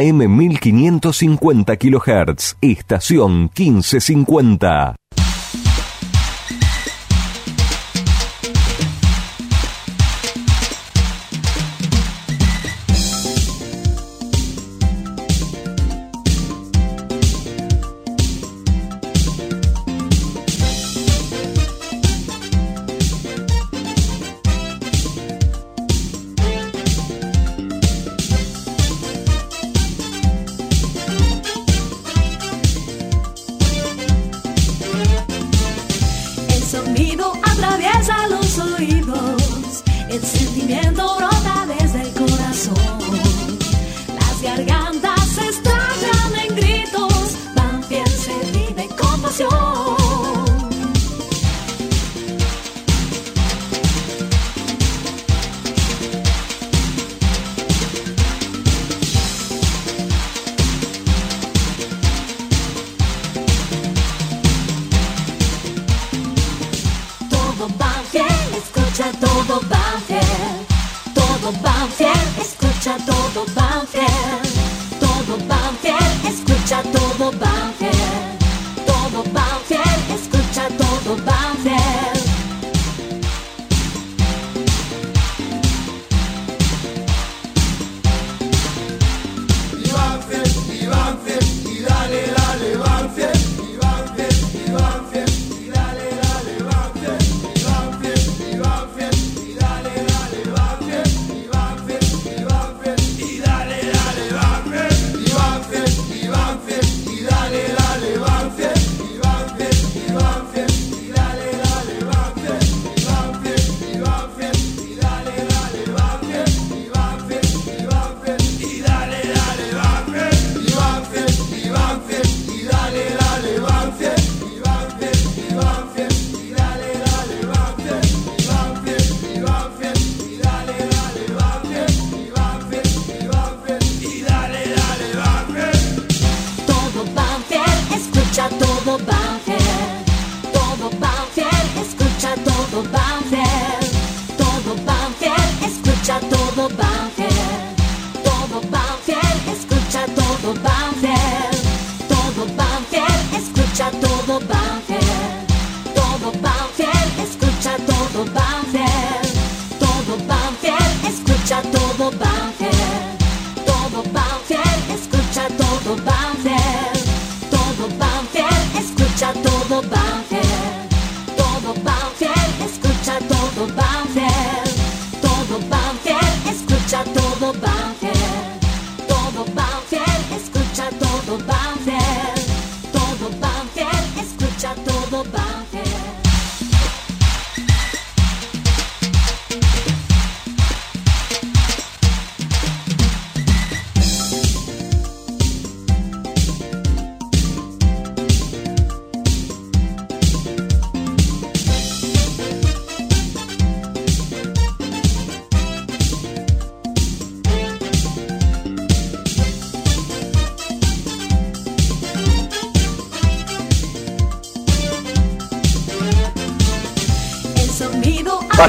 M1550 kHz, estación 1550.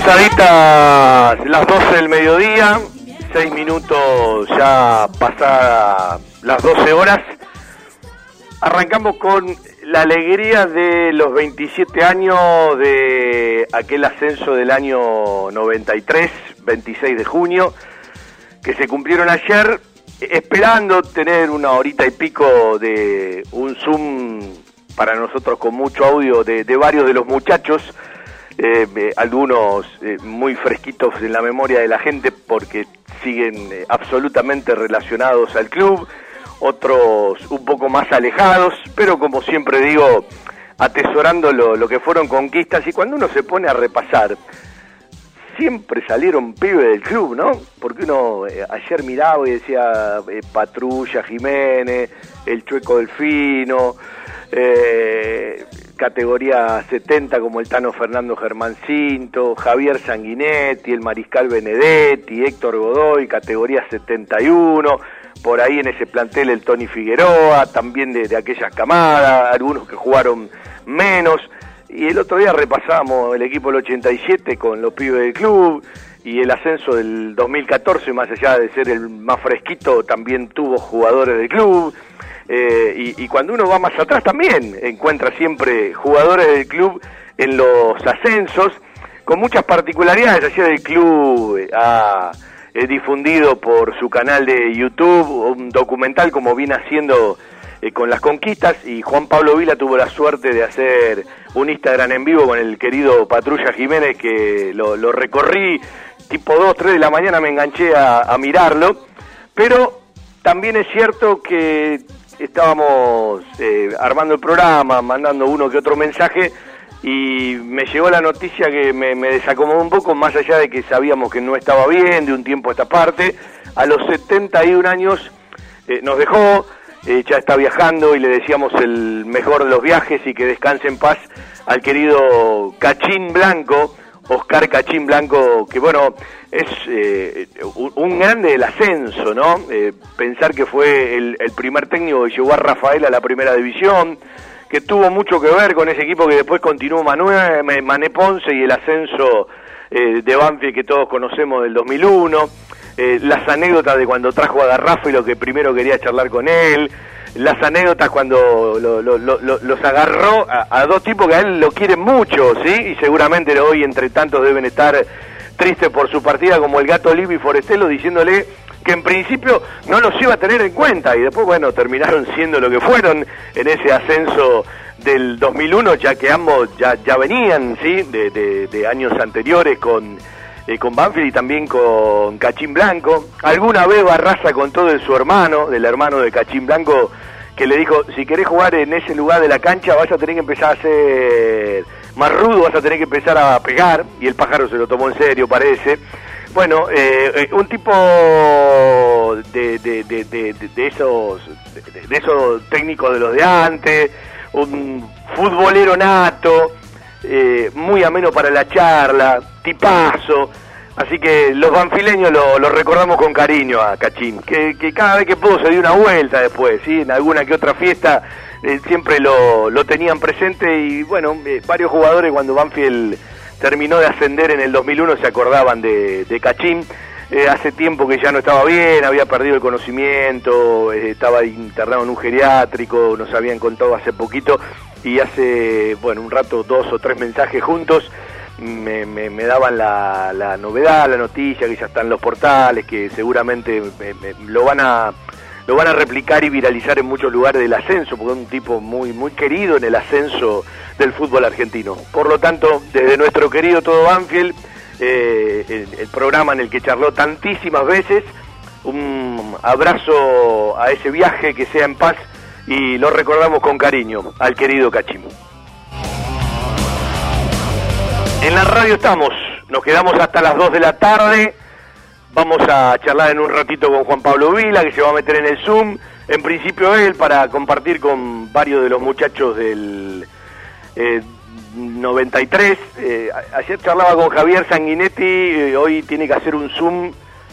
Pasaditas las 12 del mediodía, 6 minutos ya pasadas las 12 horas. Arrancamos con la alegría de los 27 años de aquel ascenso del año 93, 26 de junio, que se cumplieron ayer, esperando tener una horita y pico de un Zoom para nosotros con mucho audio de, de varios de los muchachos eh, eh, algunos eh, muy fresquitos en la memoria de la gente porque siguen absolutamente relacionados al club, otros un poco más alejados, pero como siempre digo, atesorando lo, que fueron conquistas y cuando uno se pone a repasar, siempre salieron pibes del club, ¿no? Porque uno ayer miraba y decía Patrulla, Jiménez, el Chueco Delfino, eh, categoría 70 como el Tano Fernando Germán Cinto, Javier Sanguinetti, el Mariscal Benedetti, Héctor Godoy, categoría 71, por ahí en ese plantel el Tony Figueroa, también de, aquellas camadas, algunos que jugaron menos, y el otro día repasamos el equipo del 87 con los pibes del club, y el ascenso del 2014, más allá de ser el más fresquito, también tuvo jugadores del club. Eh, y, cuando uno va más atrás también encuentra siempre jugadores del club en los ascensos, con muchas particularidades. Ayer el club ha difundido por su canal de YouTube un documental como viene haciendo eh, con las conquistas y Juan Pablo Vila tuvo la suerte de hacer un Instagram en vivo con el querido Patrulla Jiménez que lo, recorrí tipo 2, 3 de la mañana me enganché a, mirarlo, pero también es cierto que estábamos eh, armando el programa, mandando uno que otro mensaje y me llegó la noticia que me, desacomodó un poco, más allá de que sabíamos que no estaba bien de un tiempo a esta parte, a los 71 años eh, nos dejó, eh, ya está viajando y le decíamos el mejor de los viajes y que descanse en paz al querido Cachín Blanco, Oscar Cachín Blanco, que bueno, es eh, un, grande del ascenso, ¿no? Eh, pensar que fue el, primer técnico que llevó a Rafael a la primera división, que tuvo mucho que ver con ese equipo que después continuó Manuel, Mané Ponce y el ascenso de Banfield que todos conocemos del 2001 eh, las anécdotas de cuando trajo a Garrafa y lo que primero quería charlar con él, las anécdotas cuando los agarró a, dos tipos que a él lo quieren mucho, ¿sí? Y seguramente hoy entre tantos deben estar tristes por su partida, como el gato Libby Forestelo, diciéndole que en principio no los iba a tener en cuenta y después, bueno, terminaron siendo lo que fueron en ese ascenso del 2001, ya que ambos ya, ya venían, ¿sí? de años anteriores con eh, con Banfield y también con Cachín Blanco. Alguna vez Barraza contó de su hermano, del hermano de Cachín Blanco, que le dijo, si querés jugar en ese lugar de la cancha vas a tener que empezar a ser más rudo, vas a tener que empezar a pegar, y el pájaro se lo tomó en serio, parece. Bueno, eh, eh, un tipo de, de, de, de esos, de, esos técnicos de los de antes, un futbolero nato, eh, muy ameno para la charla, tipazo. Así que los banfileños lo, recordamos con cariño a Cachín, que, cada vez que pudo se dio una vuelta después, ¿sí? en alguna que otra fiesta eh, siempre lo, tenían presente y bueno, eh, varios jugadores cuando Banfield terminó de ascender en el 2001 se acordaban de, de Cachín. hace tiempo que ya no estaba bien, había perdido el conocimiento, estaba internado en un geriátrico, nos habían contado hace poquito y hace, bueno, un rato dos o tres mensajes juntos me, me, daban la, la, novedad, la noticia, que ya están los portales, que seguramente lo van a lo van a replicar y viralizar en muchos lugares del ascenso, porque es un tipo muy muy querido en el ascenso del fútbol argentino. Por lo tanto, desde nuestro querido Todo Banfield, eh, el, programa en el que charló tantísimas veces, un abrazo a ese viaje, que sea en paz y lo recordamos con cariño al querido Cachimo. En la radio estamos, nos quedamos hasta las 2 de la tarde, vamos a charlar en un ratito con Juan Pablo Vila, que se va a meter en el Zoom, en principio él, para compartir con varios de los muchachos del 93. Eh, eh, ayer charlaba con Javier Sanguinetti, eh, hoy tiene que hacer un Zoom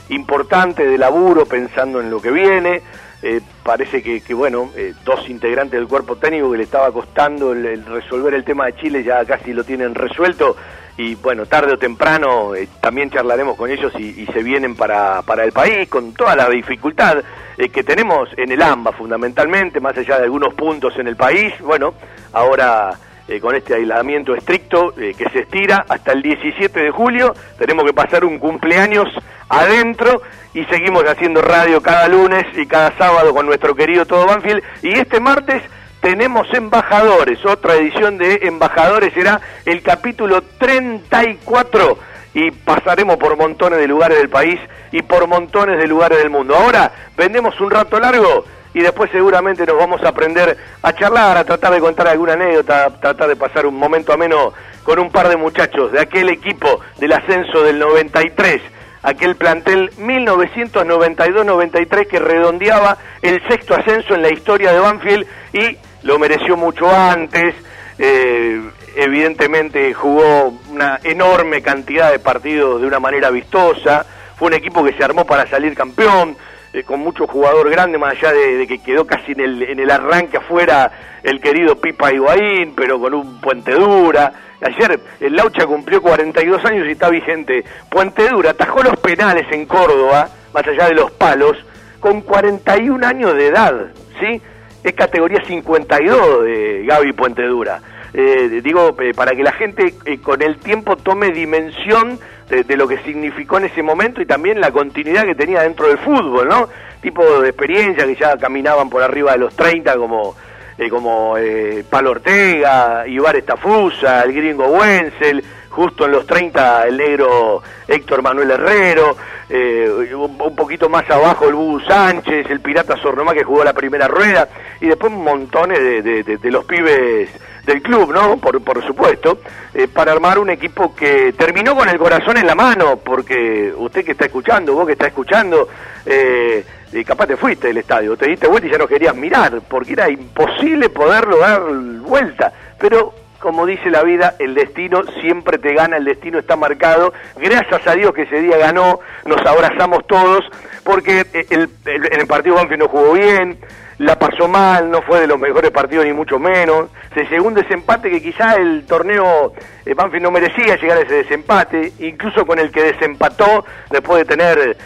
importante de laburo pensando en lo que viene. Eh, parece que, bueno, eh, dos integrantes del cuerpo técnico que le estaba costando el, resolver el tema de Chile ya casi lo tienen resuelto. Y bueno, tarde o temprano eh, también charlaremos con ellos y, se vienen para, para, el país con toda la dificultad que tenemos en el AMBA fundamentalmente, más allá de algunos puntos en el país, bueno, ahora con este aislamiento estricto que se estira hasta el 17 de julio, tenemos que pasar un cumpleaños adentro y seguimos haciendo radio cada lunes y cada sábado con nuestro querido Todo Banfield. Y este martes tenemos embajadores, otra edición de embajadores será el capítulo 34 y pasaremos por montones de lugares del país y por montones de lugares del mundo. Ahora vendemos un rato largo y después seguramente nos vamos a aprender a charlar, a tratar de contar alguna anécdota, a tratar de pasar un momento ameno con un par de muchachos de aquel equipo del ascenso del 93 aquel plantel 1992-93 que redondeaba el sexto ascenso en la historia de Banfield y lo mereció mucho antes. Eh, evidentemente jugó una enorme cantidad de partidos de una manera vistosa. Fue un equipo que se armó para salir campeón, eh, con mucho jugador grande, más allá de, que quedó casi en el, arranque afuera el querido Pipa Higuaín, pero con un puente dura. Ayer el Laucha cumplió 42 años y está vigente. Puente Dura atajó los penales en Córdoba, más allá de los palos, con 41 años de edad, ¿sí? Es categoría 52 de Gaby Puente Dura. Eh, digo, eh, para que la gente eh, con el tiempo tome dimensión de, lo que significó en ese momento y también la continuidad que tenía dentro del fútbol, ¿no? Tipo de experiencia que ya caminaban por arriba de los 30 como eh, como eh, Palo Ortega, Ibar Estafusa, el gringo Wenzel, justo en los 30 el negro Héctor Manuel Herrero, eh, un, poquito más abajo el Bubu Sánchez, el Pirata Sornomá que jugó la primera rueda, y después montones de, de, de los pibes del club, ¿no? Por, por supuesto, eh, para armar un equipo que terminó con el corazón en la mano, porque usted que está escuchando, vos que está escuchando, eh, capaz te fuiste del estadio, te diste vuelta y ya no querías mirar, porque era imposible poderlo dar vuelta, pero como dice la vida, el destino siempre te gana, el destino está marcado, gracias a Dios que ese día ganó, nos abrazamos todos, porque el, el, el partido Banfield no jugó bien, la pasó mal, no fue de los mejores partidos ni mucho menos, se llegó un desempate que quizá el torneo eh, Banfield no merecía llegar a ese desempate, incluso con el que desempató después de tener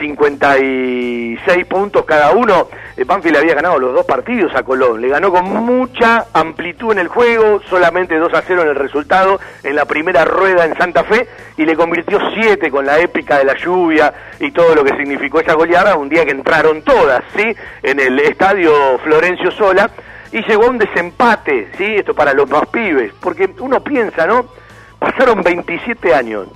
56 puntos cada uno. Eh, Banfield había ganado los dos partidos a Colón, le ganó con mucha amplitud en el juego, solamente 2 a 0 en el resultado en la primera rueda en Santa Fe y le convirtió 7 con la épica de la lluvia y todo lo que significó esa goleada, un día que entraron todas, ¿sí? En el estadio Florencio Sola y llegó un desempate, ¿sí? Esto para los más pibes, porque uno piensa, ¿no? Pasaron 27 años.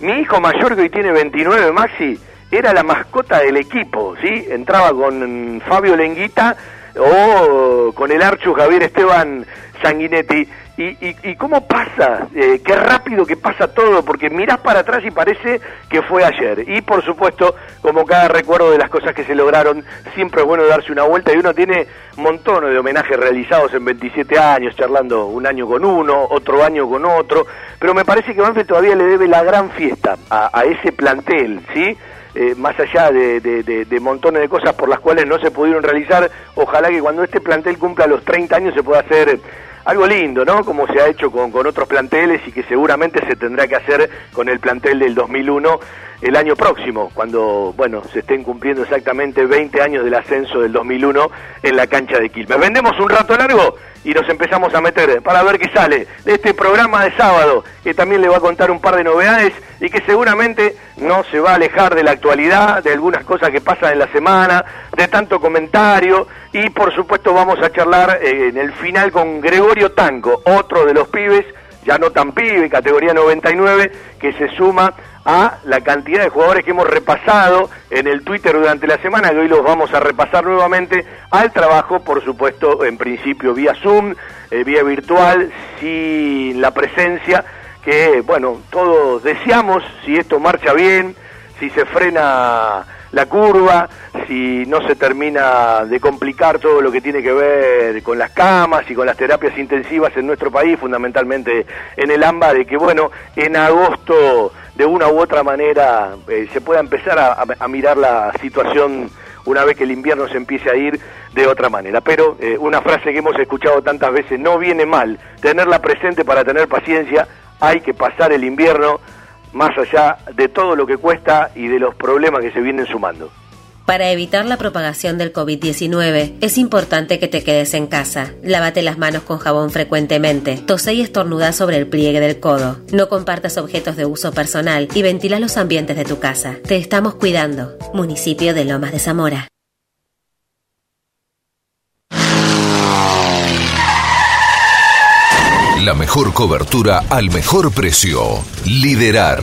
Mi hijo mayor que hoy tiene 29, Maxi, era la mascota del equipo, ¿sí? Entraba con Fabio Lenguita o con el Archu Javier Esteban Sanguinetti. ¿Y, y, y cómo pasa? Eh, qué rápido que pasa todo, porque mirás para atrás y parece que fue ayer. Y por supuesto, como cada recuerdo de las cosas que se lograron, siempre es bueno darse una vuelta y uno tiene montones de homenajes realizados en 27 años, charlando un año con uno, otro año con otro, pero me parece que Banfield todavía le debe la gran fiesta a, a ese plantel, ¿sí? Eh, más allá de, de, de, montones de cosas por las cuales no se pudieron realizar, ojalá que cuando este plantel cumpla los 30 años se pueda hacer algo lindo, ¿no? Como se ha hecho con, con otros planteles y que seguramente se tendrá que hacer con el plantel del 2001 el año próximo, cuando, bueno, se estén cumpliendo exactamente 20 años del ascenso del 2001 en la cancha de Quilmes. Vendemos un rato largo y nos empezamos a meter para ver qué sale de este programa de sábado, que también le va a contar un par de novedades y que seguramente no se va a alejar de la actualidad, de algunas cosas que pasan en la semana, de tanto comentario y por supuesto vamos a charlar eh, en el final con Gregorio Tanco, otro de los pibes, ya no tan pibe, categoría 99, que se suma a la cantidad de jugadores que hemos repasado en el Twitter durante la semana, que hoy los vamos a repasar nuevamente, al trabajo, por supuesto, en principio vía Zoom, eh, vía virtual, sin la presencia que, bueno, todos deseamos, si esto marcha bien, si se frena la curva, si no se termina de complicar todo lo que tiene que ver con las camas y con las terapias intensivas en nuestro país, fundamentalmente en el AMBA, de que, bueno, en agosto de una u otra manera eh, se pueda empezar a, mirar la situación una vez que el invierno se empiece a ir de otra manera. Pero eh, una frase que hemos escuchado tantas veces, no viene mal tenerla presente para tener paciencia, hay que pasar el invierno más allá de todo lo que cuesta y de los problemas que se vienen sumando. Para evitar la propagación del COVID-19, es importante que te quedes en casa. Lávate las manos con jabón frecuentemente. Tose y estornuda sobre el pliegue del codo. No compartas objetos de uso personal y ventila los ambientes de tu casa. Te estamos cuidando. Municipio de Lomas de Zamora. La mejor cobertura al mejor precio. Liderar.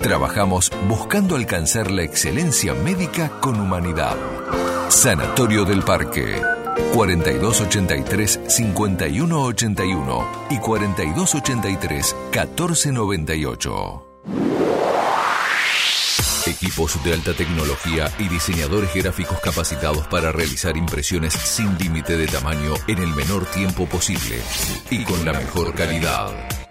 Trabajamos buscando alcanzar la excelencia médica con humanidad. Sanatorio del Parque. 4283-5181 y 4283-1498. Equipos de alta tecnología y diseñadores gráficos capacitados para realizar impresiones sin límite de tamaño en el menor tiempo posible y con la mejor calidad.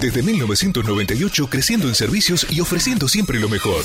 Desde 1998 creciendo en servicios y ofreciendo siempre lo mejor.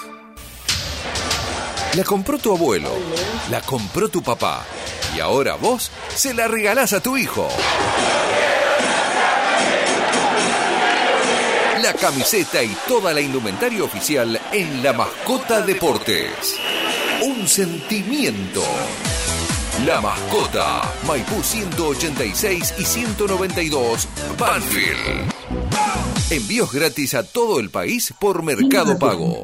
La compró tu abuelo, la compró tu papá y ahora vos se la regalás a tu hijo. La camiseta y toda la indumentaria oficial en La Mascota Deportes. Un sentimiento. La Mascota, Maipú 186 y 192, Banfield. Envíos gratis a todo el país por Mercado Pago.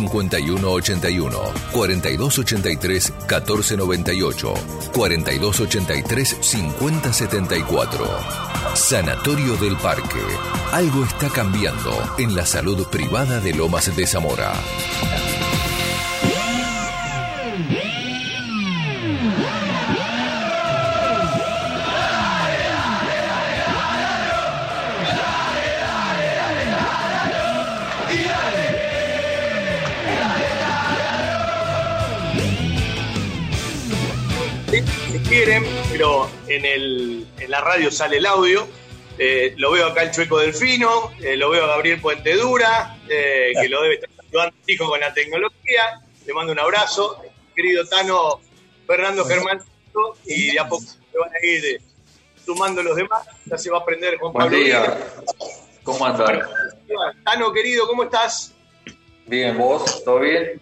4283-5181, 4283-1498, 4283-5074. Sanatorio del Parque. Algo está cambiando en la salud privada de Lomas de Zamora. Quieren, pero en, el, en la radio sale el audio. Eh, lo veo acá el Chueco Delfino, eh, lo veo a Gabriel Puente Dura, eh, que lo debe estar ayudando hijo con la tecnología. Le mando un abrazo. Querido Tano Fernando Germán, y de a poco se van a ir sumando los demás. Ya se va a aprender Juan Pablo. Buen día. ¿Cómo andas? Tano, querido, ¿cómo estás? Bien, ¿vos? ¿Todo bien?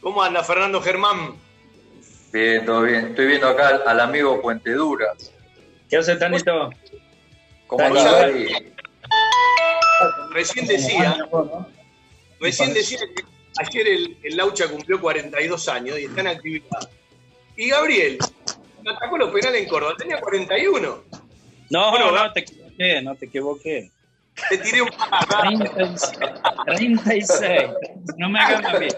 ¿Cómo anda Fernando Germán? Bien, todo bien. Estoy viendo acá al amigo Puente Dura. ¿Qué hace, Tanito? ¿Cómo andás ahí? Recién decía, recién decía que ayer el, el, Laucha cumplió 42 años y está en actividad. Y Gabriel atacó los penales en Córdoba, tenía 41. No, bueno, no, te equivoqué, no te equivoqué. Te tiré un 36, 36. No me más bien.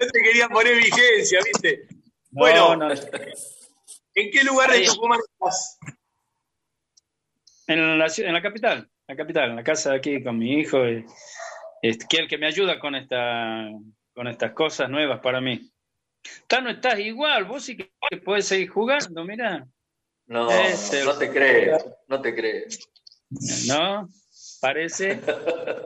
Yo te quería poner vigencia, ¿viste? No, bueno, no. ¿en qué lugar de Tucumán estás? En la, en la capital, la capital, en la casa aquí con mi hijo, y, este, que es el que me ayuda con, esta, con estas cosas nuevas para mí. Tano, estás igual, vos sí que puedes seguir jugando, mira, No, Este- no te crees, no te crees. ¿no? Parece.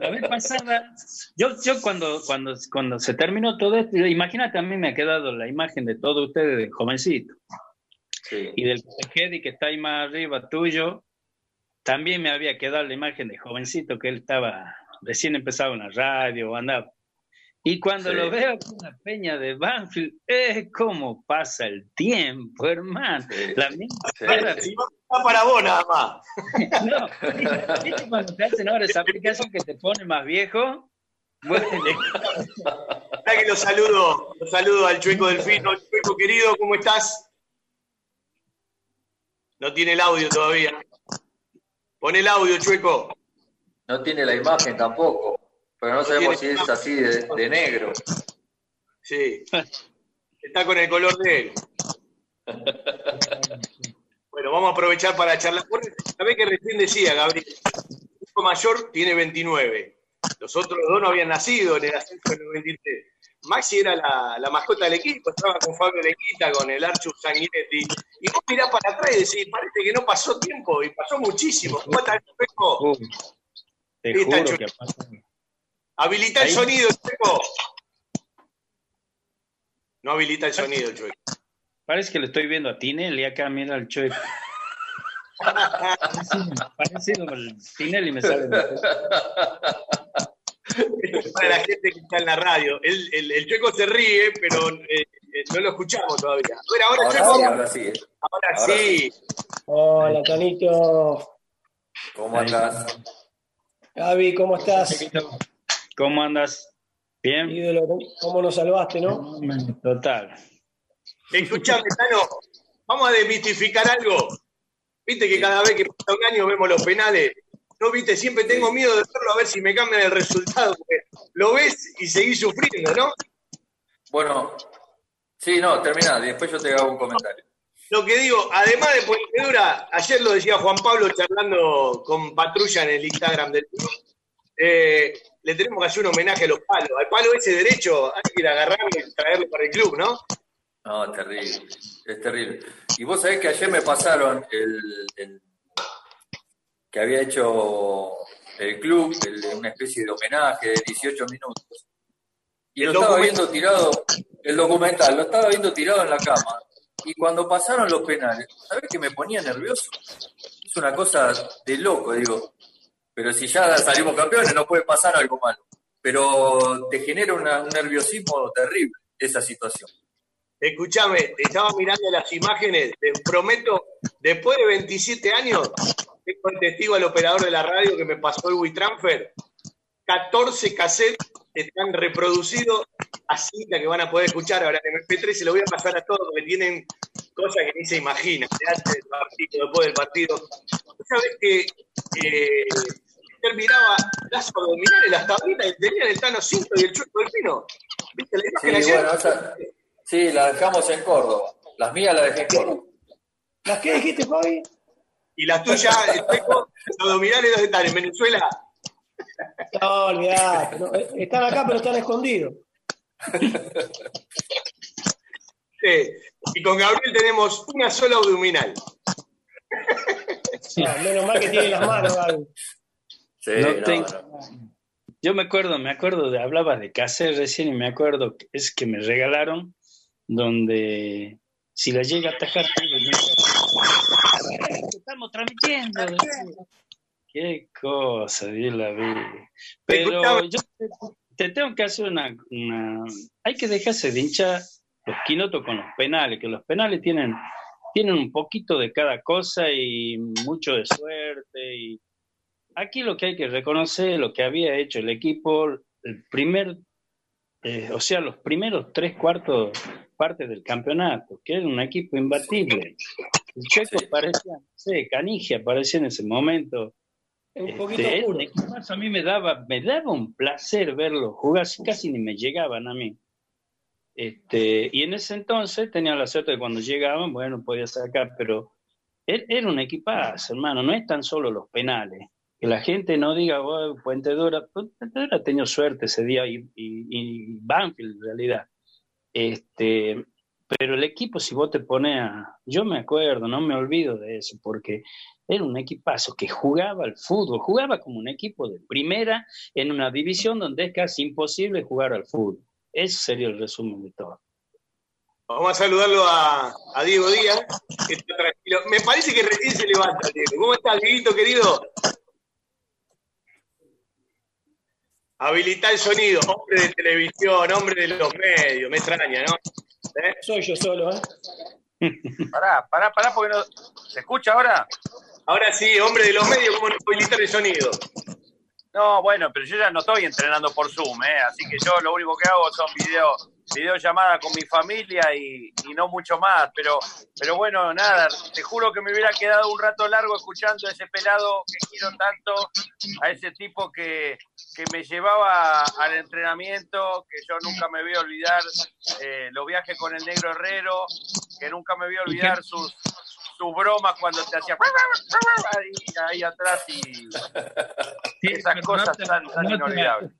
La vez pasada, yo, yo cuando, cuando, cuando se terminó todo esto, imagínate, a mí me ha quedado la imagen de todos ustedes de jovencito. Y del Tejedi que está ahí más arriba tuyo, también me había quedado la imagen de jovencito que él estaba, recién empezaba en la radio, andaba. Y cuando lo veo con la peña de Banfield, es como pasa el tiempo, hermano. La misma para vos nada más. no, ¿viste cuando te hacen ahora esa aplicación que te pone más viejo? Bueno, que lo saludo, lo saludo al Chueco Delfino. Chueco querido, ¿cómo estás? No tiene el audio todavía. Pon el audio, Chueco. No tiene la imagen tampoco, pero no, sabemos si es así de, negro. Sí, está con el color de él. Bueno, vamos a aprovechar para charlar. ¿Sabés que recién decía, Gabriel? El hijo mayor tiene 29. Los otros dos no habían nacido en el ascenso del 93. Maxi era la, mascota del equipo, estaba con Fabio Lequita, con el Archus Sanguinetti. Y vos mirás para atrás y decís, parece que no pasó tiempo, y pasó muchísimo. ¿Cómo está el chueco? te juro que Habilita el sonido, chueco. No habilita el sonido, chueco. Parece que lo estoy viendo a Tinelli acá, mira el chueco. Parecido el Tinelli me sale. para la gente que está en la radio. El, el, el chueco se ríe, pero eh, eh, no lo escuchamos todavía. ahora, ahora, sí, ahora, sí. Hola, Tonito. ¿Cómo andas? Gaby, ¿cómo estás? ¿Cómo andas? Bien. Ídolo, ¿cómo nos salvaste, no? Total. Escuchame, Tano, vamos a desmitificar algo. Viste que cada vez que pasa un año vemos los penales no viste, siempre tengo miedo de verlo a ver si me cambian el resultado, porque lo ves y seguís sufriendo, ¿no? Bueno, sí, no, termina, después yo te hago un comentario. Lo que digo, además de dura, ayer lo decía Juan Pablo charlando con Patrulla en el Instagram del club, eh, le tenemos que hacer un homenaje a los palos. Al palo ese derecho hay que ir a agarrarlo y traerlo para el club, ¿no? No, terrible, es terrible. Y vos sabés que ayer me pasaron el que había hecho el club, una especie de homenaje de 18 minutos. Y lo estaba viendo tirado, el documental, lo estaba viendo tirado en la cama. Y cuando pasaron los penales, ¿sabes que me ponía nervioso? Es una cosa de loco, digo. Pero si ya salimos campeones, no puede pasar algo malo. Pero te genera un nerviosismo terrible esa situación. Escúchame, estaba mirando las imágenes, te prometo, después de 27 años, tengo el al operador de la radio que me pasó el WeTransfer. 14 cassettes están reproducidos a cinta que van a poder escuchar ahora en MP3 se lo voy a pasar a todos porque tienen cosas que ni se imaginan antes del partido, después del partido. ¿Sabes que eh, terminaba las abdominales, las tablitas y tenían el Tano Cinto y el Chueco del Pino? ¿Viste la imagen sí, Bueno, sí, la dejamos en Córdoba. Las mías las dejé en Córdoba. ¿Las qué dijiste, Fabi? ¿Y las tuyas, Espejo, los abdominales dónde están? ¿En Venezuela? No, olvidate. Eh, están acá, pero están escondidos. Sí. Y con Gabriel tenemos una sola abdominal. menos mal que tiene las manos, Gabriel. Sí, Yo me acuerdo, me acuerdo de, hablabas de caser recién y me acuerdo, es que me regalaron donde si la llega a atajar, estamos transmitiendo. Qué cosa, Dios la vida. Pero yo te, tengo que hacer una, Hay que dejarse de hinchar los quinotos con los penales, que los penales tienen, tienen un poquito de cada cosa y mucho de suerte. Y aquí lo que hay que reconocer, lo que había hecho el equipo, el primer, eh, o sea, los primeros tres cuartos partes del campeonato, que era un equipo imbatible. El Checo parecía, no sé, Canigia parecía en ese momento. Un este, poquito a mí me daba, me daba un placer verlo jugar, casi ni me llegaban a mí. Este, y en ese entonces tenía la suerte de cuando llegaban, bueno, podía sacar, pero era un equipazo, hermano, no es tan solo los penales. Que la gente no diga, oh, Puente Dura, Puente Dura ha tenido suerte ese día y, y, y Banfield en realidad. Este, pero el equipo, si vos te pones a. Yo me acuerdo, no me olvido de eso, porque era un equipazo que jugaba al fútbol, jugaba como un equipo de primera en una división donde es casi imposible jugar al fútbol. Ese sería el resumen de todo. Vamos a saludarlo a, a Diego Díaz, que está tranquilo. Me parece que recién se levanta, Diego. ¿Cómo estás, Dieguito, querido? Habilita el sonido, hombre de televisión, hombre de los medios, me extraña, ¿no? ¿Eh? Soy yo solo, ¿eh? Pará, pará, pará, porque no. ¿Se escucha ahora? Ahora sí, hombre de los medios, ¿cómo no habilitar el sonido? No, bueno, pero yo ya no estoy entrenando por Zoom, ¿eh? así que yo lo único que hago son videos videollamadas con mi familia y, y, no mucho más, pero, pero bueno, nada, te juro que me hubiera quedado un rato largo escuchando a ese pelado que quiero tanto, a ese tipo que, que me llevaba al entrenamiento, que yo nunca me voy a olvidar eh, los viajes con el negro Herrero, que nunca me voy a olvidar sus, sus bromas cuando te hacía ahí, ahí atrás y esas cosas tan, tan inolvidables.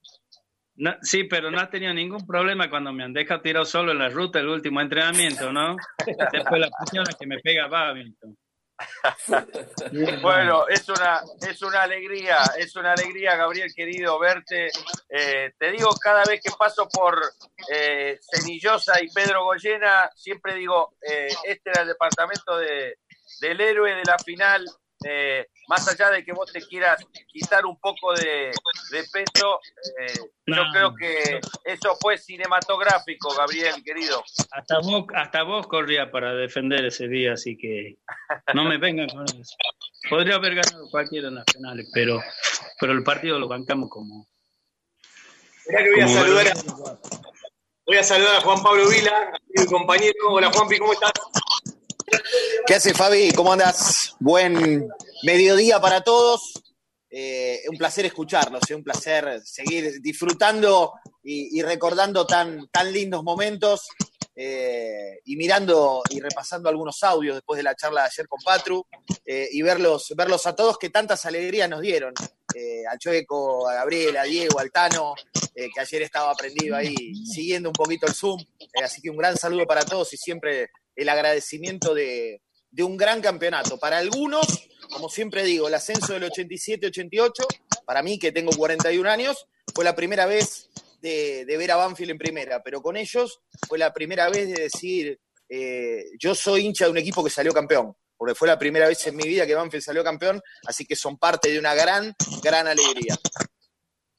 No, sí, pero no has tenido ningún problema cuando me han dejado tirado solo en la ruta el último entrenamiento, ¿no? Después la presión que me pega Babington. bueno, es una, es una alegría, es una alegría, Gabriel, querido, verte. Eh, te digo, cada vez que paso por eh, Cenillosa y Pedro Goyena, siempre digo, eh, este era el departamento de, del héroe de la final, más allá de que vos te quieras quitar un poco de, de peso, eh, no. yo creo que eso fue cinematográfico, Gabriel, querido. Hasta vos, hasta vos corría para defender ese día, así que no me vengan con eso. Podría haber ganado cualquiera en las finales, pero, pero el partido lo bancamos como. Mirá que voy a saludar a, voy a saludar a Juan Pablo Vila, mi compañero. Hola Juanpi, ¿cómo estás? ¿Qué hace Fabi? ¿Cómo andas? Buen mediodía para todos. Eh, un placer escucharlos, eh, un placer seguir disfrutando y, recordando tan, tan, lindos momentos eh, y mirando y repasando algunos audios después de la charla de ayer con Patru eh, y verlos, verlos a todos que tantas alegrías nos dieron. A Chueco, a Gabriel, a Diego, al Tano, que ayer estaba aprendido ahí siguiendo un poquito el Zoom. así que un gran saludo para todos y siempre el agradecimiento de, de un gran campeonato. Para algunos, como siempre digo, el ascenso del 87-88, para mí que tengo 41 años, fue la primera vez de, ver a Banfield en primera, pero con ellos fue la primera vez de decir, eh, yo soy hincha de un equipo que salió campeón, porque fue la primera vez en mi vida que Banfield salió campeón, así que son parte de una gran, gran alegría.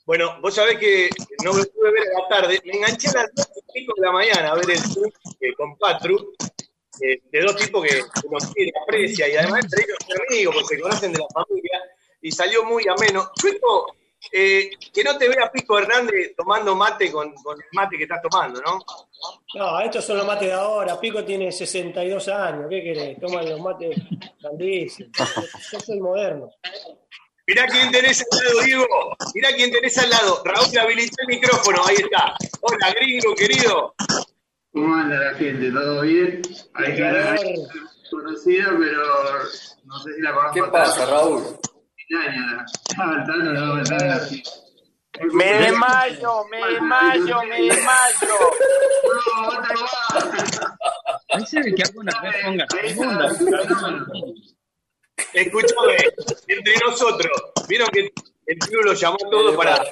Bueno, vos sabés que no me pude ver a la tarde, me enganché a las 2 de la mañana a ver el eh, con Patru, eh, de dos tipos que uno quiere, aprecia, y además entre ellos amigos, porque se conocen de la familia, y salió muy ameno. Chueco, eh, que no te vea Pico Hernández tomando mate con, con, el mate que estás tomando, ¿no? No, estos son los mates de ahora. Pico tiene 62 años. ¿Qué querés? Toma los mates grandísimos. Yo soy moderno. Mirá quién tenés al lado, Diego. Mirá quién tenés al lado. Raúl, habilita el micrófono. Ahí está. Hola, gringo, querido. ¿Cómo anda la gente? ¿Todo bien? Hay que conocida, pero no sé si la conozco. ¿Qué pasa, Raúl? Me desmayo, me desmayo, me desmayo. Parece que alguna vez ponga Escúchame, entre nosotros, vieron que el club lo llamó todo para,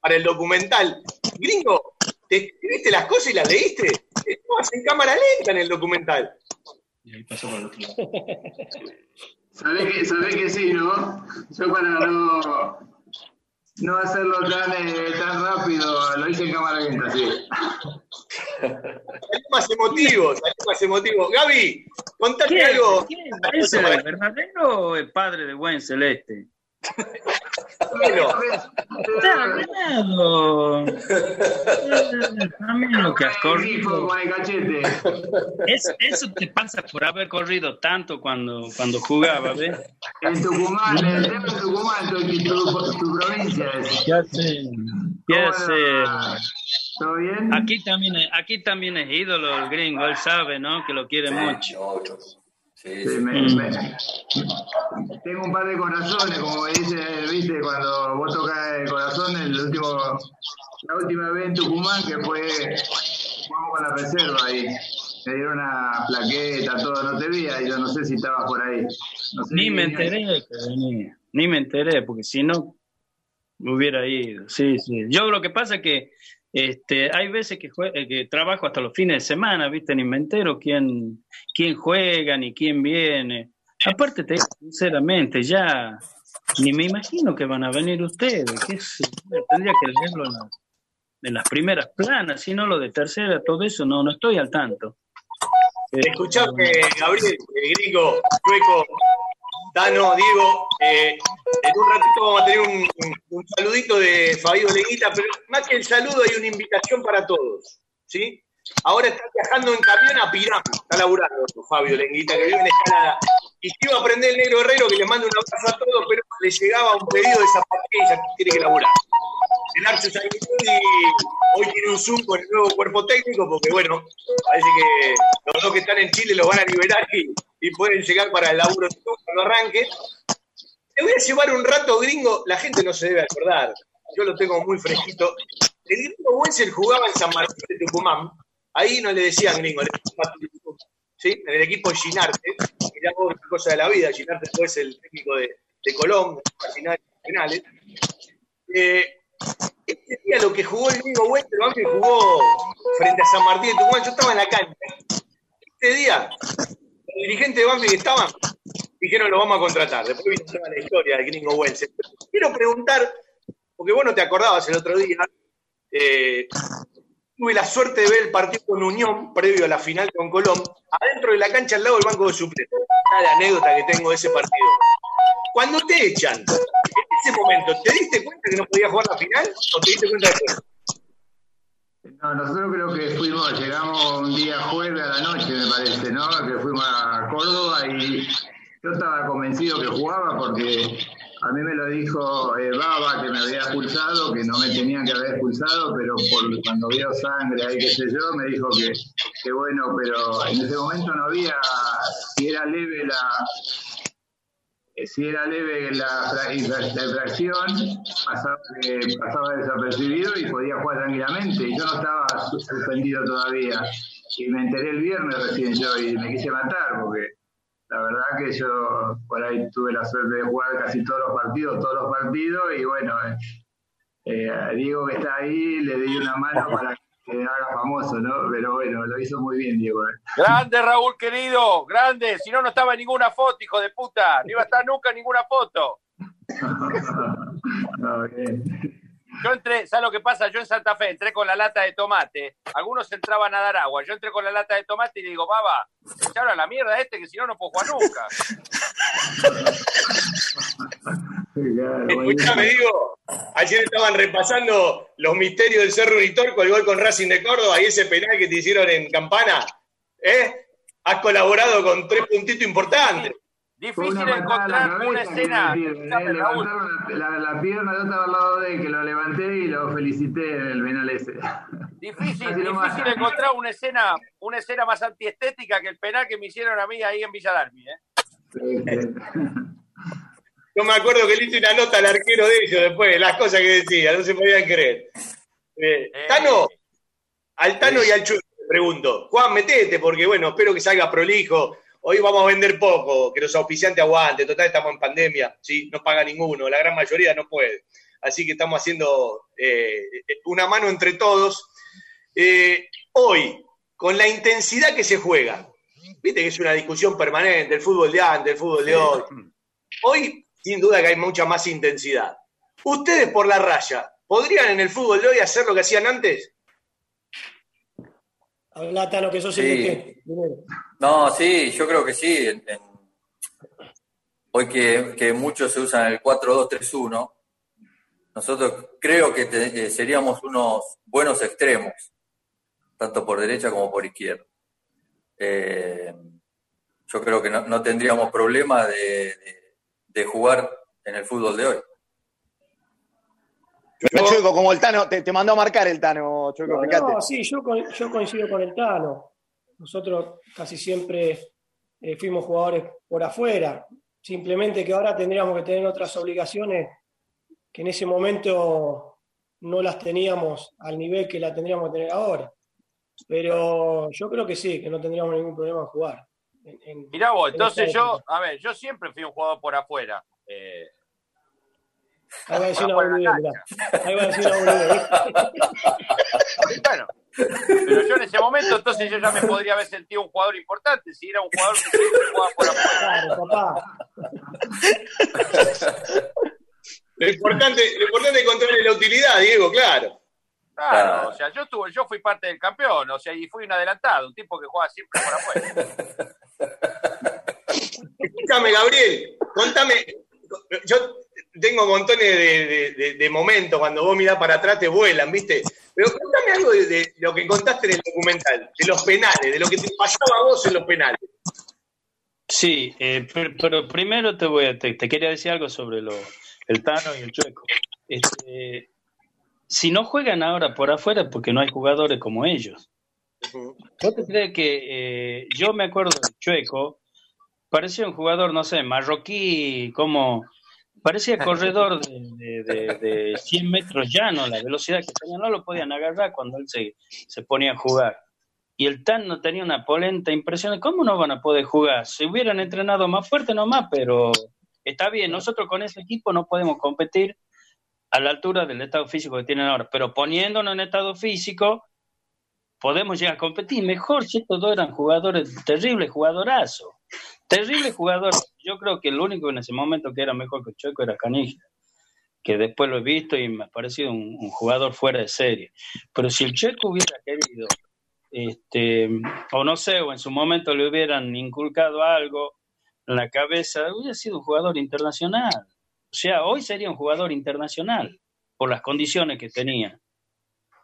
para el documental. Gringo, ¿te escribiste las cosas y las leíste? Estabas en cámara lenta en el documental. Y ahí pasó por el otro lado. Sabés que, sabés que sí, ¿no? Yo para no, no hacerlo tan, eh, tan rápido, lo hice en cámara lenta, sí. Salió más emotivo, salió más emotivo. Gaby, contate algo. ¿Quién? ¿Es el verdadero o el padre de Buen Celeste? Bueno, Terminado. También lo que has corrido. Es, eso te pasa por haber corrido tanto cuando, cuando jugaba, ¿ves? En Tucumán, el tema de Tucumán, tu, tu, tu provincia es. Ya sé. Ya sé. ¿Todo bien? Aquí también, es- aquí también es ídolo el gringo, él sabe, ¿no? Que lo quiere mucho. Sí, Sí, sí. me- Mm. me- tengo un par de corazones, como me dice, viste, cuando vos tocas el corazón, el último, la última vez en Tucumán, que fue, jugamos con la reserva ahí. Me dieron una plaqueta, todo, no te vi, y yo no sé si estabas por ahí. No sé Ni si me venías. enteré que venía, ni me enteré, porque si no me hubiera ido. Sí, sí. Yo lo que pasa es que Este, hay veces que, eh, que trabajo hasta los fines de semana, ¿viste? Ni me entero quién, quién juega ni quién viene. Aparte, te digo sinceramente, ya ni me imagino que van a venir ustedes. qué tendría que leerlo en, la- en las primeras planas, si no lo de tercera, todo eso, no, no estoy al tanto. Eh, Escuchame, Gabriel, eh, Gringo, Chueco, Dano, Diego, eh, en un ratito vamos a tener un, saludito de Fabio Leguita, pero más que el saludo hay una invitación para todos, ¿sí? Ahora está viajando en camión a Pirán, está laburando Fabio Lenguita, que vive en Escalada. Y si iba a aprender el negro herrero, que le manda un abrazo a todos, pero le llegaba un pedido de zapatillas que tiene que laburar. El Archo Sanguinetti hoy tiene un Zoom con el nuevo cuerpo técnico, porque bueno, parece que los dos que están en Chile los van a liberar y, y pueden llegar para el laburo cuando arranque. Te voy a llevar un rato gringo, la gente no se debe acordar, yo lo tengo muy fresquito. El gringo Wenzel jugaba en San Martín de Tucumán, ahí no le decían gringo, le decían ¿sí? En el equipo Ginarte, mirá vos cosa de la vida, Ginarte fue el técnico de, de Colón, finales penales. Eh, este día lo que jugó el gringo Wenzel, Banfield jugó frente a San Martín de Tucumán, yo estaba en la cancha. Este día, dirigentes de Banfield estaban, dijeron lo vamos a contratar. Después vino toda la historia del gringo Wenzel. Quiero preguntar, porque vos no te acordabas el otro día, eh, tuve la suerte de ver el partido con Unión previo a la final con Colón, adentro de la cancha al lado del banco de suplentes. La anécdota que tengo de ese partido. Cuando te echan, en ese momento, ¿te diste cuenta que no podías jugar la final o te diste cuenta después? No, nosotros creo que fuimos, llegamos un día jueves a la noche, me parece, ¿no? Que fuimos a Córdoba y yo estaba convencido que jugaba porque a mí me lo dijo eh, Baba que me había expulsado, que no me tenían que haber expulsado, pero por, cuando vio sangre ahí, qué sé yo, me dijo que, que bueno, pero en ese momento no había, si era leve la, si era leve la, fra- infra- la infracción, pasaba, eh, pasaba desapercibido y podía jugar tranquilamente. Y yo no estaba su- suspendido todavía. Y me enteré el viernes recién yo y me quise matar porque la verdad que yo por ahí tuve la suerte de jugar casi todos los partidos, todos los partidos y bueno, eh, eh, Diego que está ahí le di una mano para que haga famoso, ¿no? Pero bueno, lo hizo muy bien Diego. ¿eh? Grande, Raúl, querido, grande. Si no, no estaba en ninguna foto, hijo de puta. No iba a estar nunca en ninguna foto. No, bien. Yo entré, ¿sabes lo que pasa? Yo en Santa Fe entré con la lata de tomate. Algunos entraban a dar agua. Yo entré con la lata de tomate y le digo, baba, echaron a la mierda este que si no, no puedo jugar nunca. Escuchame, digo, ayer estaban repasando los misterios del Cerro Unitorco, el gol con Racing de Córdoba y ese penal que te hicieron en Campana. ¿Eh? Has colaborado con tres puntitos importantes. Difícil una encontrar una escena. eh, levantaron la, la- la pierna, yo estaba al lado de él, que lo levanté y lo felicité en el penal ese. Difícil, difícil encontrar una escena, una escena más antiestética que el penal que me hicieron a mí ahí en Villa Darmi, ¿eh? Yo me acuerdo que le hice una nota al arquero de ellos después, las cosas que decía, no se podían creer. Eh, Tano, al Tano y al Chuy le pregunto, Juan, metete, porque bueno, espero que salga prolijo. Hoy vamos a vender poco, que los auspiciantes aguanten, total estamos en pandemia, ¿sí? no paga ninguno, la gran mayoría no puede. Así que estamos haciendo eh, una mano entre todos. Eh, hoy, con la intensidad que se juega, viste que es una discusión permanente, el fútbol de antes, el fútbol de hoy. Hoy, sin duda que hay mucha más intensidad. Ustedes por la raya, ¿podrían en el fútbol de hoy hacer lo que hacían antes? Habla, Tano, que sos Sí. No, sí, yo creo que sí. En- en- hoy que, que muchos se usan el 4-2-3-1, nosotros creo que te- eh, seríamos unos buenos extremos, tanto por derecha como por izquierda. Eh, yo creo que no, no tendríamos problema de, de- de jugar en el fútbol de hoy. Chueco, como el Tano, te, te mandó a marcar el Tano, Chueco, No, fíjate. no, sí, yo, yo coincido con el Tano. Nosotros casi siempre eh, fuimos jugadores por afuera. Simplemente que ahora tendríamos que tener otras obligaciones que en ese momento no las teníamos al nivel que la tendríamos que tener ahora. Pero yo creo que sí, que no tendríamos ningún problema en jugar. En- en- Mirá vos, en entonces yo, a ver, yo siempre fui un jugador por afuera. Eh, Ahí va a decir una boludez, mirá. Ahí va a decir una boludez. momento entonces yo ya me podría haber sentido un jugador importante, si era un jugador que siempre jugaba por afuera. Claro, papá. Lo importante, lo importante es encontrarle la utilidad, Diego, claro. Claro, Claro. o sea, yo estuve, yo fui parte del campeón, o sea, y fui un adelantado, un tipo que juega siempre por afuera. Escúchame, Gabriel, contame. Yo tengo montones de, de- de- de momentos cuando vos mirás para atrás te vuelan, ¿viste? Pero contame algo de, lo que contaste en el documental, de los penales, de lo que te pasaba a vos en los penales. Sí, eh, pero, primero te voy a, te, te quería decir algo sobre lo, el Tano y el Chueco. Este, si no juegan ahora por afuera es porque no hay jugadores como ellos. ¿Vos te crees que eh, yo me acuerdo del Chueco? Parecía un jugador, no sé, marroquí, como parecía corredor de, de, de, de 100 metros llano, la velocidad que tenía, no lo podían agarrar cuando él se, se ponía a jugar. Y el TAN no tenía una polenta impresionante. ¿Cómo no van a poder jugar? Si hubieran entrenado más fuerte nomás, pero está bien, nosotros con ese equipo no podemos competir a la altura del estado físico que tienen ahora, pero poniéndonos en estado físico, podemos llegar a competir mejor si estos dos eran jugadores, terribles jugadorazos, terribles jugadores. Yo creo que el único en ese momento que era mejor que Chueco era Canija, que después lo he visto y me ha parecido un, un jugador fuera de serie. Pero si el Checo hubiera querido, este, o no sé, o en su momento le hubieran inculcado algo en la cabeza, hubiera sido un jugador internacional. O sea, hoy sería un jugador internacional por las condiciones que tenía.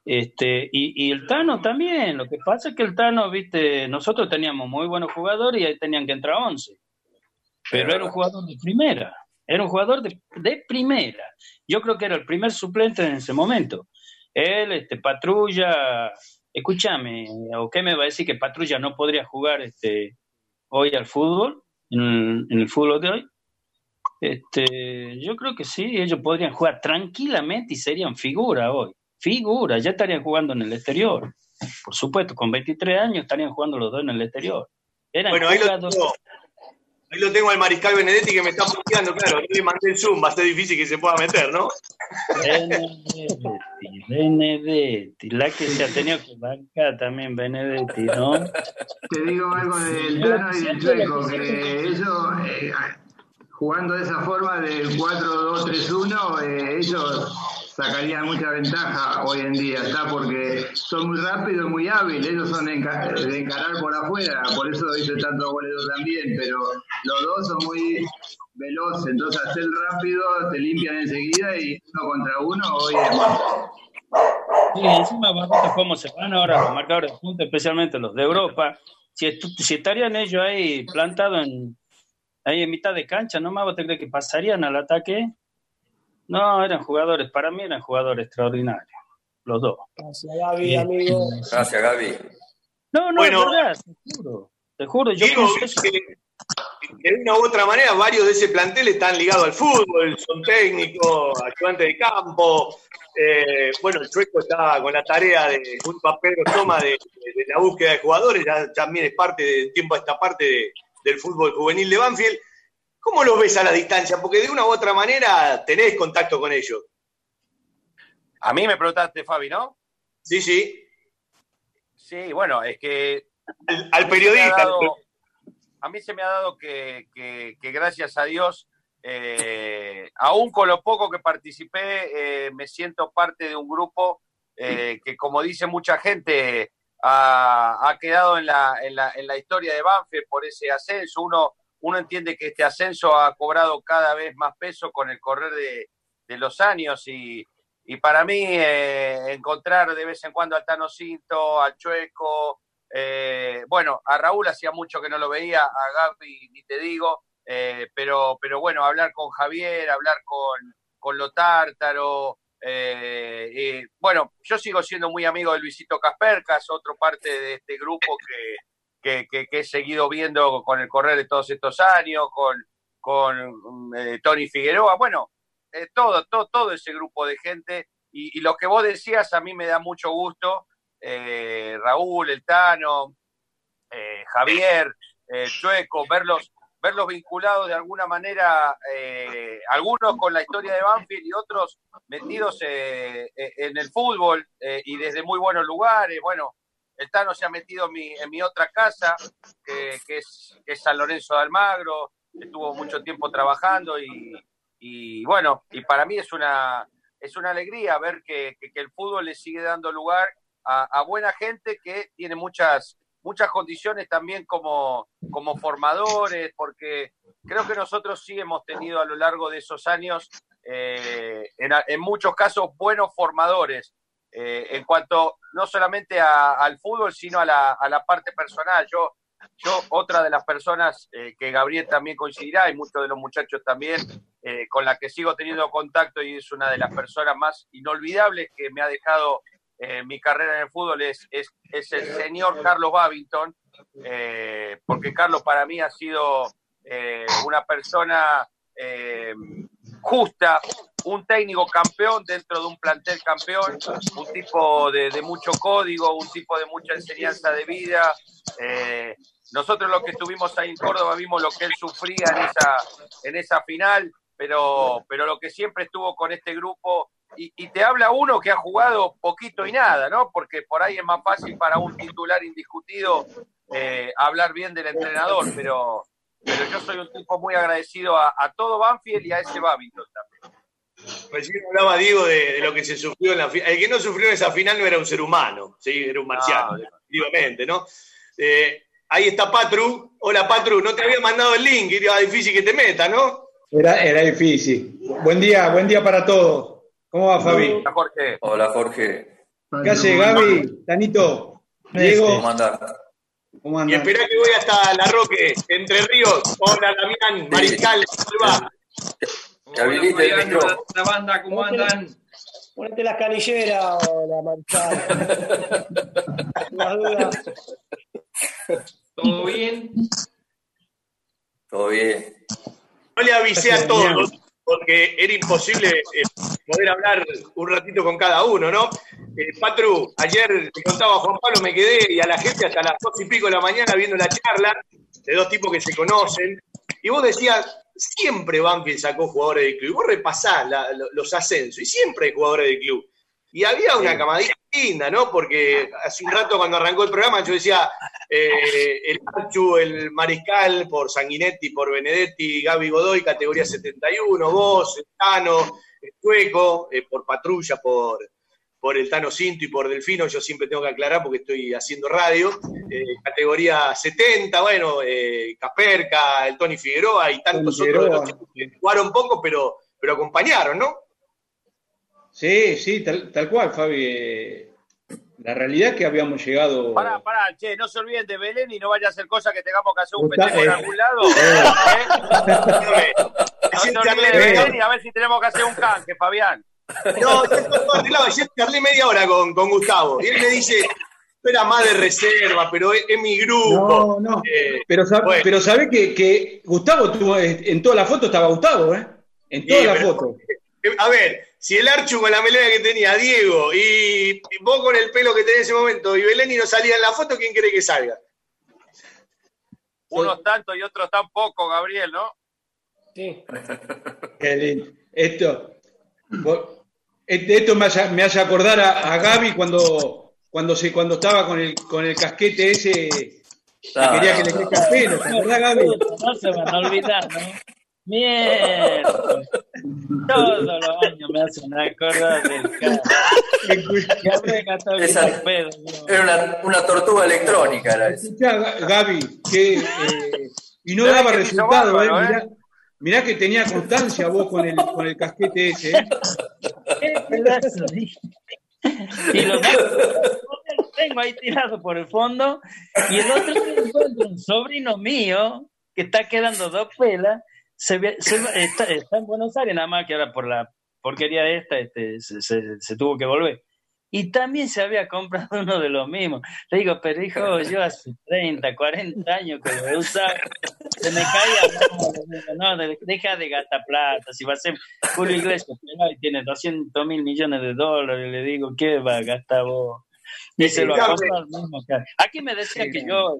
Este, y, y el Tano también, lo que pasa es que el Tano, viste, nosotros teníamos muy buenos jugadores y ahí tenían que entrar 11, pero era un jugador de primera, era un jugador de, de primera. Yo creo que era el primer suplente en ese momento. Él, este, Patrulla, escúchame, ¿o qué me va a decir que Patrulla no podría jugar este, hoy al fútbol, en en el fútbol de hoy? Este, yo creo que sí, ellos podrían jugar tranquilamente y serían figura hoy. Figura, ya estarían jugando en el exterior. Por supuesto, con 23 años estarían jugando los dos en el exterior. Eran Bueno, ahí lo, tengo, ahí lo tengo al Mariscal Benedetti que me está bloqueando, claro, no le mandé el Zoom, va a ser difícil que se pueda meter, ¿no? Benedetti, Benedetti, la que se ha tenido que bancar también Benedetti, ¿no? Te digo algo del Tano y del Chueco, que ellos, eh, jugando de esa forma de 4-2-3-1, eh, ellos sacarían mucha ventaja hoy en día, ¿está? Porque son muy rápidos, muy hábiles, ellos son de, enca- de encarar por afuera, por eso hice tantos goles también, pero los dos son muy veloces, entonces hacer rápido, te limpian enseguida y uno contra uno hoy es más. Sí, encima ver cómo se van ahora los marcadores de punta, especialmente los de Europa. Si, si estarían ellos ahí plantados en, ahí en mitad de cancha, ¿no más vos te crees que pasarían al ataque? No, eran jugadores, para mí eran jugadores extraordinarios, los dos. Gracias, Gaby, amigo. Gracias, Gaby. No, no, Bueno. es verdad, te juro, te juro, yo eso. que de una u otra manera varios de ese plantel están ligados al fútbol, son técnicos, ayudantes de campo. eh, bueno, el Chueco está con la tarea de, a Pedro Toma, de, de- de la búsqueda de jugadores, ya también es parte de tiempo a esta parte de- del fútbol juvenil de Banfield. ¿Cómo los ves a la distancia? Porque de una u otra manera tenés contacto con ellos. A mí me preguntaste, Fabi, ¿no? Sí, sí. Sí, bueno, es que Al, periodista. dado- a mí se me ha dado que, que- que gracias a Dios, eh, aún con lo poco que participé, eh, me siento parte de un grupo eh, que, como dice mucha gente, ha, quedado en la, en, la, en la historia de Banfield por ese ascenso. Uno, uno entiende que este ascenso ha cobrado cada vez más peso con el correr de, de los años y, y para mí eh, encontrar de vez en cuando al Tano Cinto, al Chueco, eh, bueno, a Raúl hacía mucho que no lo veía, a Gaby ni te digo, eh, pero, pero bueno, hablar con Javier, hablar con, con Lotártaro, eh, bueno, yo sigo siendo muy amigo de Luisito Caspercas, otro parte de este grupo que, que, he seguido viendo con el correr de todos estos años, con, con eh, Tony Figueroa, bueno, eh, todo, todo, todo ese grupo de gente. Y, y lo que vos decías a mí me da mucho gusto, Raúl, el Tano, Javier, Chueco, verlos, verlos vinculados de alguna manera, eh, algunos con la historia de Banfield y otros metidos eh, eh, en el fútbol y desde muy buenos lugares. Bueno, el Tano se ha metido en mi, otra casa, que, es, San Lorenzo de Almagro, estuvo mucho tiempo trabajando y, bueno, y para mí es una, es una alegría ver que, que, el fútbol le sigue dando lugar a, buena gente que tiene muchas, muchas condiciones también como, como formadores, porque creo que nosotros sí hemos tenido a lo largo de esos años, eh, en, muchos casos, buenos formadores. Eh, en cuanto no solamente al fútbol, sino a la, a la parte personal. Yo yo, otra de las personas eh, que Gabriel también coincidirá y muchos de los muchachos también, con la que sigo teniendo contacto y es una de las personas más inolvidables que me ha dejado eh, mi carrera en el fútbol, es, es, es el señor Carlos Babington, porque Carlos para mí ha sido una persona justa, un técnico campeón dentro de un plantel campeón, un tipo de, de mucho código, un tipo de mucha enseñanza de vida, eh, nosotros los que estuvimos ahí en Córdoba vimos lo que él sufría en esa, en esa final, pero, pero lo que siempre estuvo con este grupo, y, te habla uno que ha jugado poquito y nada, ¿no? Porque por ahí es más fácil para un titular indiscutido eh, hablar bien del entrenador, pero, pero yo soy un tipo muy agradecido a, todo Banfield y a ese Babington también. Recién hablaba Diego de, lo que se sufrió en la final. El que no sufrió en esa final no era un ser humano, ¿sí? era un marciano, definitivamente, ¿no? Eh, ahí está Patru. Hola Patru, no te había mandado el link, era difícil que te meta, ¿no? Era, era difícil. Buen día, buen día para todos. ¿Cómo va Fabi? Hola Jorge. Hola Jorge. ¿Qué hace Gaby? Tanito. Diego. ¿Cómo anda? ¿Cómo anda? Y espera que voy hasta La Roque, Entre Ríos. Hola Damián, Mariscal, ¿cómo va? La banda, ¿cómo andan? Ponete las canilleras o la manchada. Las dudas. ¿Todo bien? Todo bien. No le avisé a todos porque era imposible eh, poder hablar un ratito con cada uno, ¿no? Eh, Patru, ayer te contaba Juan Pablo, me quedé y a la gente hasta las dos y pico de la mañana viendo la charla de dos tipos que se conocen. Y vos decías, siempre Banfield sacó jugadores del club. Y vos repasás los ascensos y siempre hay jugadores del club. Y había una camadita linda, ¿no? Porque hace un rato cuando arrancó el programa yo decía eh, el Archu, el Mariscal por Sanguinetti, por Benedetti, Gaby Godoy, categoría 71, vos, el Tano, el Tueco, eh, por Patrulla, por, por el Tano Cinto y por Delfino, yo siempre tengo que aclarar porque estoy haciendo radio, eh, categoría 70, bueno, Caperca, el Tony Figueroa y tantos otros que jugaron poco, pero, pero acompañaron, ¿no? Sí, sí, tal, tal cual, Fabi. La realidad es que habíamos llegado. Pará, pará, che, no se olviden de Belén y no vaya a hacer cosa que tengamos que hacer un pendejo en algún lado. ¿Eh? No se olviden de Belén y a ver si tenemos que hacer un canje, Fabián. No, todo arreglado. Ayer charlé media hora con, con Gustavo y él me dice, era más de reserva, pero es, mi grupo. No, no. Eh, pero, pero sabés que, que Gustavo tuvo, en toda la foto estaba Gustavo, ¿eh? En toda la foto. A ver, si el Archu con la melena que tenía Diego y, vos con el pelo que tenés en ese momento y Belén y no salía en la foto, ¿quién cree que salga? Unos tanto y otros tan poco, Gabriel, ¿no? Sí. Esto, esto me hace, me hace acordar a, Gaby cuando, cuando, se, cuando estaba con el, con el casquete ese que quería que le crezca el pelo, ¿te acordás, Gaby? No se van a olvidar, ¿no? Mierda. Todos los años me hacen acordar del Esa, Era una, una, tortuga electrónica. Era Gaby, que, eh, y no daba resultado. Eh, mirá, mirá, que tenía constancia vos con el, con el casquete ese. ¿eh? y lo tengo ahí tirado por el fondo. Y el otro encuentro un sobrino mío que está quedando dos pelas se, está, en Buenos Aires, nada más que ahora por la porquería esta este, se, tuvo que volver. Y también se había comprado uno de los mismos. Le digo, pero hijo, yo hace 30, 40 años que lo he usado, se me caía, no, deja de gastar plata, si va a ser Julio Iglesias, y tiene 200 mil millones de dólares, le digo, ¿qué va a gastar vos? Y se lo ha mismo. Aquí me decía que yo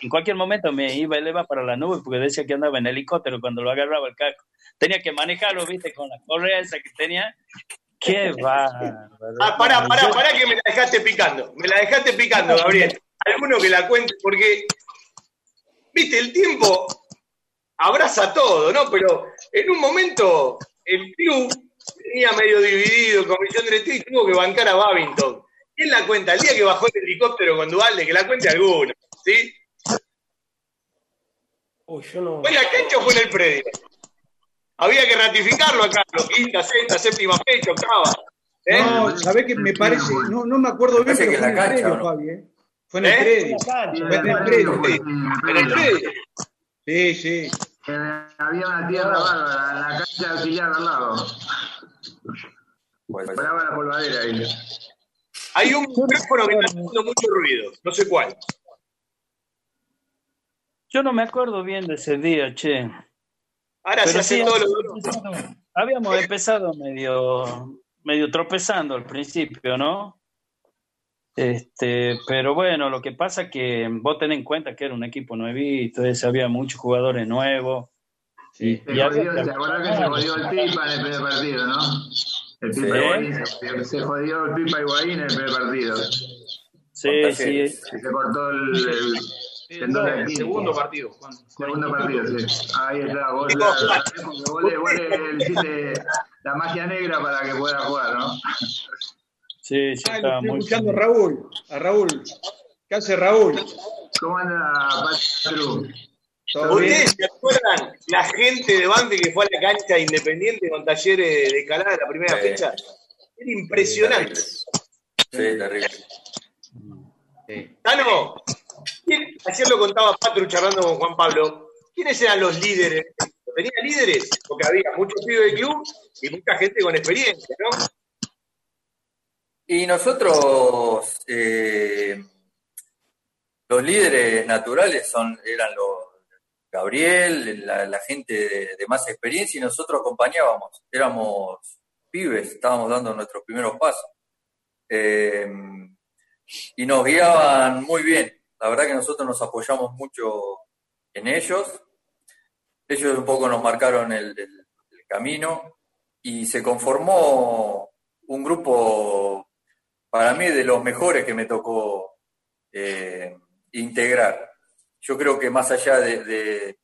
en cualquier momento me iba a elevar para la nube porque decía que andaba en helicóptero cuando lo agarraba el casco. Tenía que manejarlo, viste, con la correa esa que tenía. Qué va. Ah, pará, pará, pará que me la dejaste picando. Me la dejaste picando, Gabriel. Alguno que la cuente, porque, viste, el tiempo abraza todo, ¿no? Pero en un momento el club tenía medio dividido, comisión directiva, y tuvo que bancar a Babington. ¿Quién la cuenta? El día que bajó el helicóptero con Dualde, que la cuente alguno, ¿sí? Uy, yo no. ¿Fue en la cancha o fue en el predio? Había que ratificarlo acá, lo quinta, sexta, séptima fecha, octava. ¿eh? No, ¿sabés qué me parece? No, no me acuerdo bien, pero que fue en el cancha, predio. Fabi, ¿eh? Fue en el ¿Eh? predio. Fue en el predio. En el predio. Sí, sí. Eh, Había una tierra bárbara en la cancha auxiliar al lado. Pues, Paraba la polvadera ahí. Hay un micrófono que está haciendo mucho ruido, no sé cuál. Yo no me acuerdo bien de ese día, che. Ahora se hace sí, todo lo habíamos empezado- habíamos empezado medio, medio tropezando al principio, ¿no? Este, pero bueno, lo que pasa es que vos tenés en cuenta que era un equipo nuevito, es, había muchos jugadores nuevos. Y, Se y había jodió, que ¿Se acuerdan que se jodió el Pipa en el primer partido, no? El Pipa Sí. Higuaín, se, jodió el Pipa Higuaín en el primer partido. Sí, sí. Se cortó el, el El Aquiles. segundo partido, Juan. Segundo partido, sí. Ahí está, vos, la, vos, le, vos le hiciste la magia negra para que pueda jugar, ¿no? Sí, sí, Ah, estoy muy escuchando a Raúl. A Raúl. ¿Qué hace Raúl? ¿Cómo anda, Patru? ¿Ustedes se acuerdan la gente de Banfield que fue a la cancha Independiente con talleres de escalada de la primera Sí. fecha? Era impresionante. Sí, terrible. Tano, ¿quién- ayer lo contaba Patru charlando con Juan Pablo. ¿Quiénes eran los líderes? ¿Tenía líderes? Porque había muchos pibes del club y mucha gente con experiencia, ¿no? Y nosotros, eh, los líderes naturales son, eran los Gabriel, la, gente de, de más experiencia, y nosotros acompañábamos. Éramos pibes, estábamos dando nuestros primeros pasos. Eh, y nos guiaban muy bien. La verdad que nosotros nos apoyamos mucho en ellos. Ellos un poco nos marcaron el, camino y se conformó un grupo para mí de los mejores que me tocó eh, integrar. Yo creo que más allá de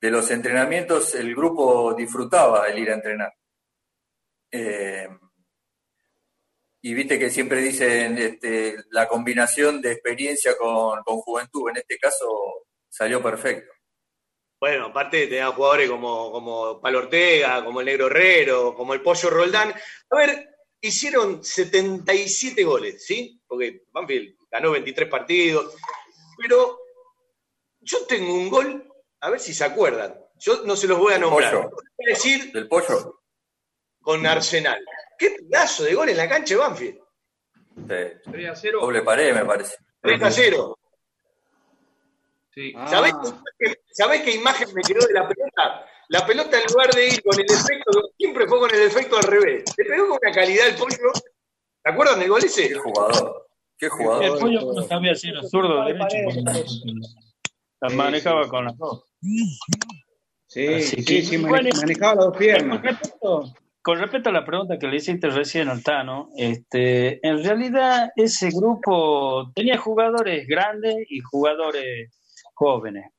los entrenamientos, el grupo disfrutaba el ir a entrenar. Eh, y viste que siempre dicen este, la combinación de experiencia con, con juventud, en este caso salió perfecto. Bueno, aparte tenía jugadores como, como Palo Ortega, como el Negro Herrero, como el Pollo Roldán. A ver, hicieron 77 goles, ¿sí? Porque Banfield ganó 23 partidos. Pero yo tengo un gol, a ver si se acuerdan. Yo no se los voy a nombrar. Pollo. Voy a decir ¿Del pollo? Con Arsenal. Qué pedazo de gol en la cancha de Banfield. Sí. 3 a 0. Doble pared, me parece. 3 a 0. Sí. Ah, ¿Sabés, qué imagen- ¿Sabés qué imagen me quedó de la pelota? La pelota en lugar de ir con el efecto, siempre fue con el efecto al revés. Le pegó con una calidad el pollo. ¿Se acuerdan del gol ese? Qué jugador. Qué El jugador. pollo no sabía si era zurdo o derecho. La manejaba con las dos. Sí, Así sí, sí, bueno, manejaba las dos piernas. respecto, con respecto a la pregunta que le hiciste recién al Tano, este, en realidad ese grupo tenía jugadores grandes y jugadores jóvenes.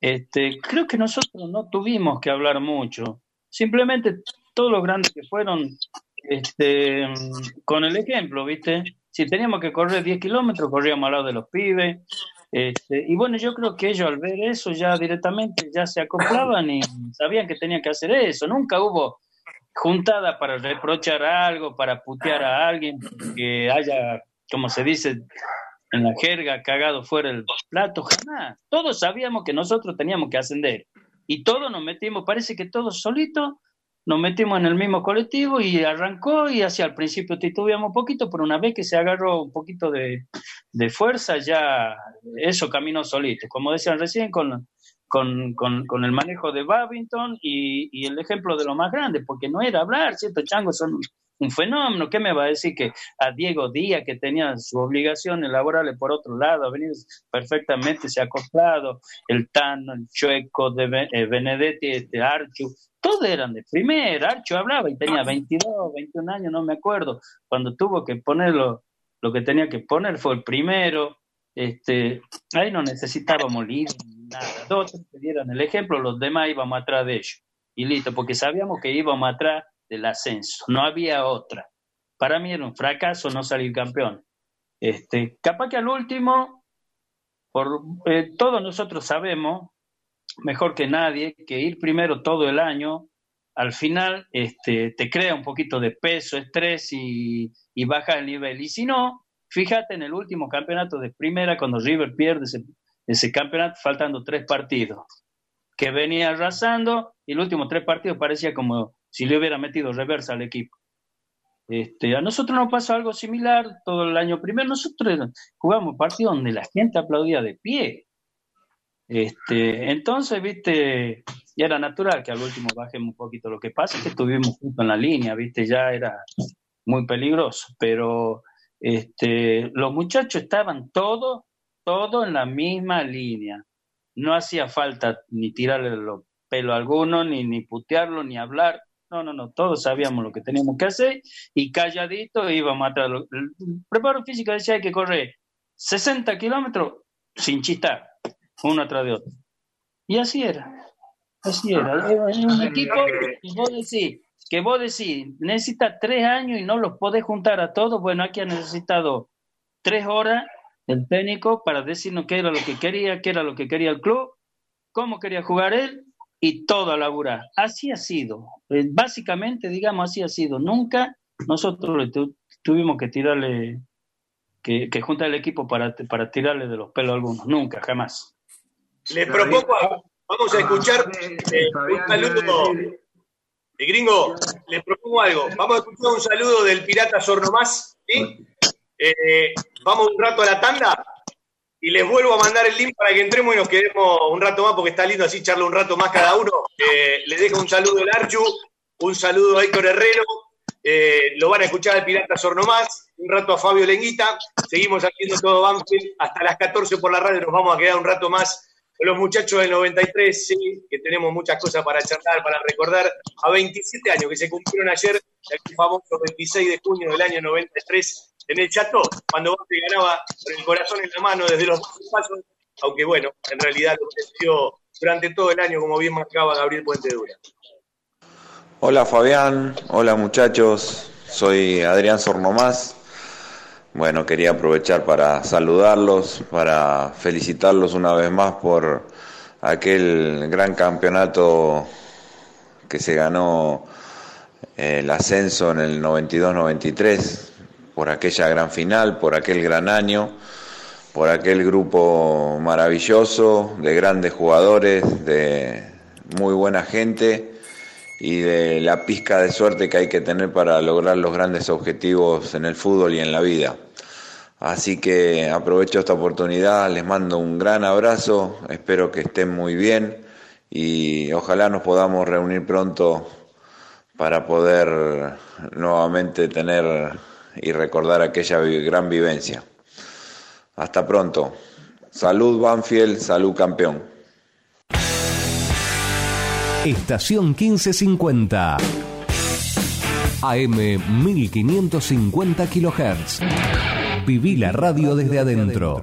Este, creo que nosotros no tuvimos que hablar mucho. Simplemente todos los grandes que fueron, este, con el ejemplo, ¿viste? Si teníamos que correr 10 kilómetros, corríamos al lado de los pibes. Este, y bueno, yo creo que ellos al ver eso ya directamente ya se acoplaban y sabían que tenían que hacer eso. Nunca hubo juntada para reprochar algo, para putear a alguien que haya, como se dice en la jerga, cagado fuera el plato, jamás. Todos sabíamos que nosotros teníamos que ascender y todos nos metimos, parece que todos solitos nos metimos en el mismo colectivo y arrancó y hacia el principio titubeamos un poquito, pero una vez que se agarró un poquito de, de fuerza, ya eso caminó solito. Como decían recién, con, con, con, con el manejo de Babington y, y el ejemplo de lo más grande, porque no era hablar, ¿cierto? Changos son un fenómeno. ¿Qué me va a decir que a Diego Díaz, que tenía sus obligaciones laborales por otro lado, ha venido perfectamente, se ha acoplado, el Tano, el Chueco, de eh, Benedetti, este Archu, todos eran de primera. Archu hablaba y tenía 22, 21 años, no me acuerdo. Cuando tuvo que ponerlo, lo que tenía que poner fue el primero. Este, ahí no necesitábamos líder, nada. Dos dieron el ejemplo, los demás íbamos atrás de ellos. Y listo, porque sabíamos que íbamos atrás del ascenso, no había otra. Para mí era un fracaso no salir campeón. Este, capaz que al último, por, eh, todos nosotros sabemos, mejor que nadie, que ir primero todo el año, al final este, te crea un poquito de peso, estrés y, y baja el nivel. Y si no, fíjate en el último campeonato de primera, cuando River pierde ese campeonato, faltando tres partidos, que venía arrasando y los últimos tres partidos parecía como si le hubiera metido reversa al equipo. Este, a nosotros nos pasó algo similar todo el año primero. Nosotros jugamos partidos donde la gente aplaudía de pie. Este, entonces, viste, ya era natural que al último bajemos un poquito. Lo que pasa es que estuvimos junto en la línea, viste, ya era muy peligroso. Pero este, los muchachos estaban todos, todos en la misma línea. No hacía falta ni tirarle los pelo a alguno, ni, ni putearlo, ni hablar no, no, no, todos sabíamos lo que teníamos que hacer y calladito íbamos a matar. El preparo físico decía hay que correr 60 kilómetros sin chistar, uno atrás de otro. Y así era, así era. un equipo que vos decís, que vos decís, necesita tres años y no los podés juntar a todos. Bueno, aquí ha necesitado tres horas el técnico para decirnos qué era lo que quería, qué era lo que quería el club, cómo quería jugar él y todo a laburar. Así ha sido. Eh, básicamente, digamos, así ha sido. Nunca nosotros tuvimos que tirarle, que, que juntar el equipo para, para tirarle de los pelos a algunos. Nunca, jamás. Le propongo, vamos a escuchar eh, un saludo. El gringo, le propongo algo. Vamos a escuchar un saludo del pirata Sornomás. ¿sí? Eh, vamos un rato a la tanda y les vuelvo a mandar el link para que entremos y nos quedemos un rato más, porque está lindo así charla un rato más cada uno. Eh, les dejo un saludo al Archu, un saludo a Héctor Herrero, eh, lo van a escuchar al Pirata Sornomás, un rato a Fabio Lenguita, seguimos haciendo todo Banfield hasta las 14 por la radio, nos vamos a quedar un rato más los muchachos del 93, sí, que tenemos muchas cosas para charlar, para recordar, a 27 años que se cumplieron ayer, el famoso 26 de junio del año 93, en el Chato, cuando Banfield ganaba con el corazón en la mano desde los pasos, aunque bueno, en realidad lo dio durante todo el año, como bien marcaba Gabriel Puente Dura. Hola Fabián, hola muchachos, soy Adrián Sornomás. Bueno, quería aprovechar para saludarlos, para felicitarlos una vez más por aquel gran campeonato que se ganó eh, el ascenso en el 92-93 por aquella gran final, por aquel gran año, por aquel grupo maravilloso de grandes jugadores, de muy buena gente y de la pizca de suerte que hay que tener para lograr los grandes objetivos en el fútbol y en la vida. Así que aprovecho esta oportunidad, les mando un gran abrazo, espero que estén muy bien y ojalá nos podamos reunir pronto para poder nuevamente tener y recordar aquella gran vivencia. Hasta pronto. Salud Banfield, salud campeón. Estación 1550. AM 1550 kHz. Viví la radio desde adentro.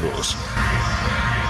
resultados.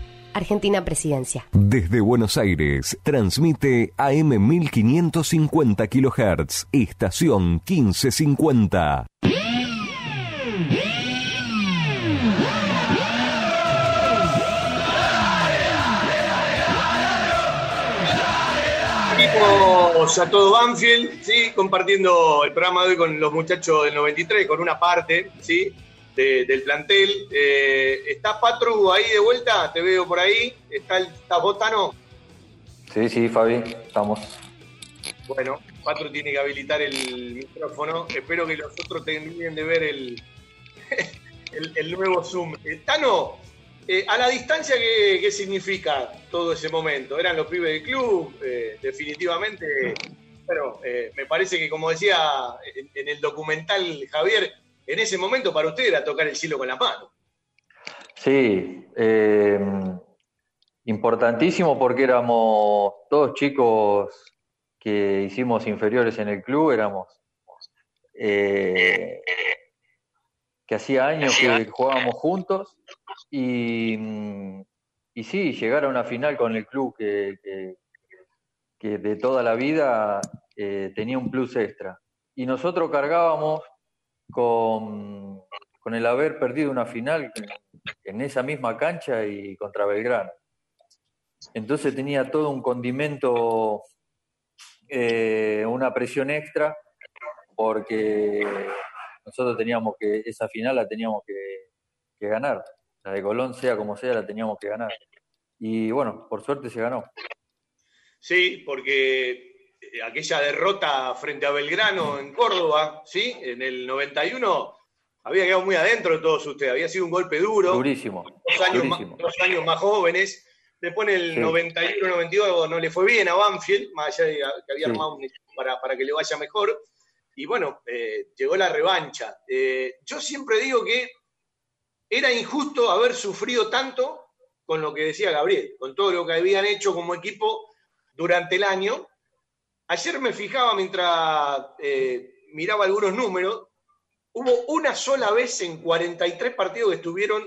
Argentina Presidencia. Desde Buenos Aires, transmite AM 1550 kHz, estación 1550. Seguimos a todo Banfield, ¿sí? compartiendo el programa de hoy con los muchachos del 93, con una parte, ¿sí? De- del plantel. Eh, ¿Está Patru ahí de vuelta? Te veo por ahí. ¿Está, el, está Botano? Sí, sí, Fabi, estamos. Bueno, Patru tiene que habilitar el micrófono. Espero que los otros terminen de ver el, el, el nuevo Zoom. Eh, Tano, eh, a la distancia, ¿qué, qué significa todo ese momento? ¿Eran los pibes del club? Eh, definitivamente, bueno, eh, me parece que como decía en, en el documental Javier, en ese momento para usted era tocar el cielo con las manos. Sí, eh, importantísimo porque éramos todos chicos que hicimos inferiores en el club, éramos eh, que hacía años que jugábamos juntos y, mm, y sí, llegar a una final con el club que, que- que de toda la vida eh, tenía un plus extra. Y nosotros cargábamos con, con el haber perdido una final en esa misma cancha y contra Belgrano. Entonces tenía todo un condimento, eh, una presión extra, porque nosotros teníamos que, esa final la teníamos que, que ganar. La de Colón, sea como sea, la teníamos que ganar. Y bueno, por suerte se ganó. Sí, porque aquella derrota frente a Belgrano en Córdoba, ¿sí? En el 91, había quedado muy adentro de todos ustedes. Había sido un golpe duro. Durísimo. dos años, más, durísimo. dos años más jóvenes. Después en el Sí. 91-92 no le fue bien a Banfield, más allá de que había Sí. armado un equipo para, para que le vaya mejor. Y bueno, eh, llegó la revancha. Eh, yo siempre digo que era injusto haber sufrido tanto con lo que decía Gabriel, con todo lo que habían hecho como equipo durante el año. Ayer me fijaba mientras eh, miraba algunos números, hubo una sola vez en 43 partidos que estuvieron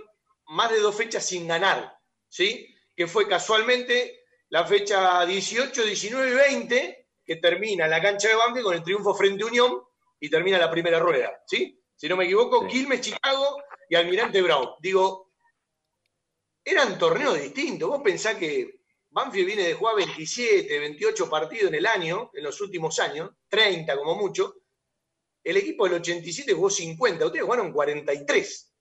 más de dos fechas sin ganar, ¿sí? Que fue casualmente la fecha 18, 19 y 20, que termina la cancha de Banfield con el triunfo frente a Unión y termina la primera rueda, ¿sí? Si no me equivoco, Quilmes, Chicago y Almirante Brown. Digo, eran torneos distintos. Vos pensás que Banfield viene de jugar 27, 28 partidos en el año, en los últimos años, 30 como mucho. El equipo del 87 jugó 50, ustedes jugaron 43.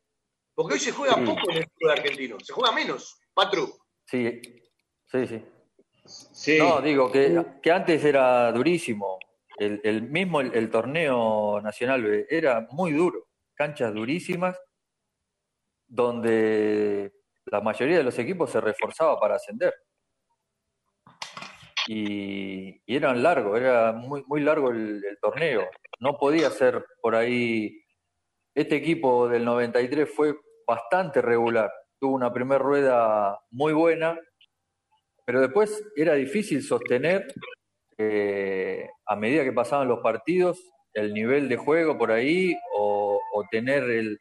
Porque hoy se juega Sí. poco en el fútbol argentino, se juega menos. Patru. Sí, sí, sí. No, digo que, que antes era durísimo. El, el mismo el, el torneo nacional B era muy duro, canchas durísimas, donde la mayoría de los equipos se reforzaba para ascender. Y, y eran largos, era muy, muy largo el, torneo. No podía ser por ahí. Este equipo del 93 fue bastante regular. Tuvo una primera rueda muy buena, pero después era difícil sostener eh, a medida que pasaban los partidos el nivel de juego por ahí o, tener el-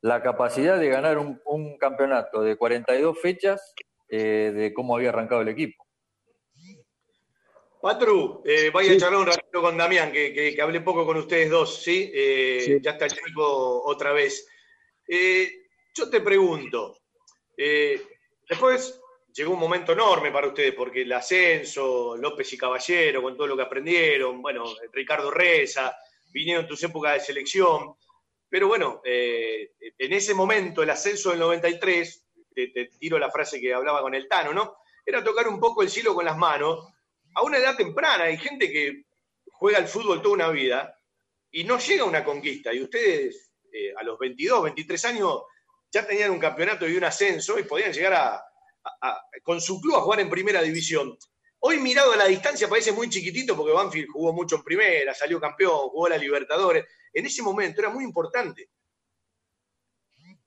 la capacidad de ganar un, un campeonato de 42 fechas eh, de cómo había arrancado el equipo. Patru, eh, vaya a charlar un ratito con Damián, que, que- que hablé poco con ustedes dos, ¿sí? Eh, Sí. Ya está el chico otra vez. Eh, yo te pregunto, eh, después llegó un momento enorme para ustedes, porque el ascenso, López y Caballero, con todo lo que aprendieron, bueno, Ricardo Reza, vinieron tus épocas de selección, pero bueno, en ese momento, el ascenso del 93, te, te tiro la frase que hablaba con el Tano, ¿no? Era tocar un poco el cielo con las manos, a una edad temprana. Hay gente que juega al fútbol toda una vida y no llega a una conquista. Y ustedes, eh, a los 22, 23 años, ya tenían un campeonato y un ascenso y podían llegar a, con su club a jugar en primera división. Hoy mirado a la distancia parece muy chiquitito porque Banfield jugó mucho en primera, salió campeón, jugó la Libertadores. En ese momento era muy importante.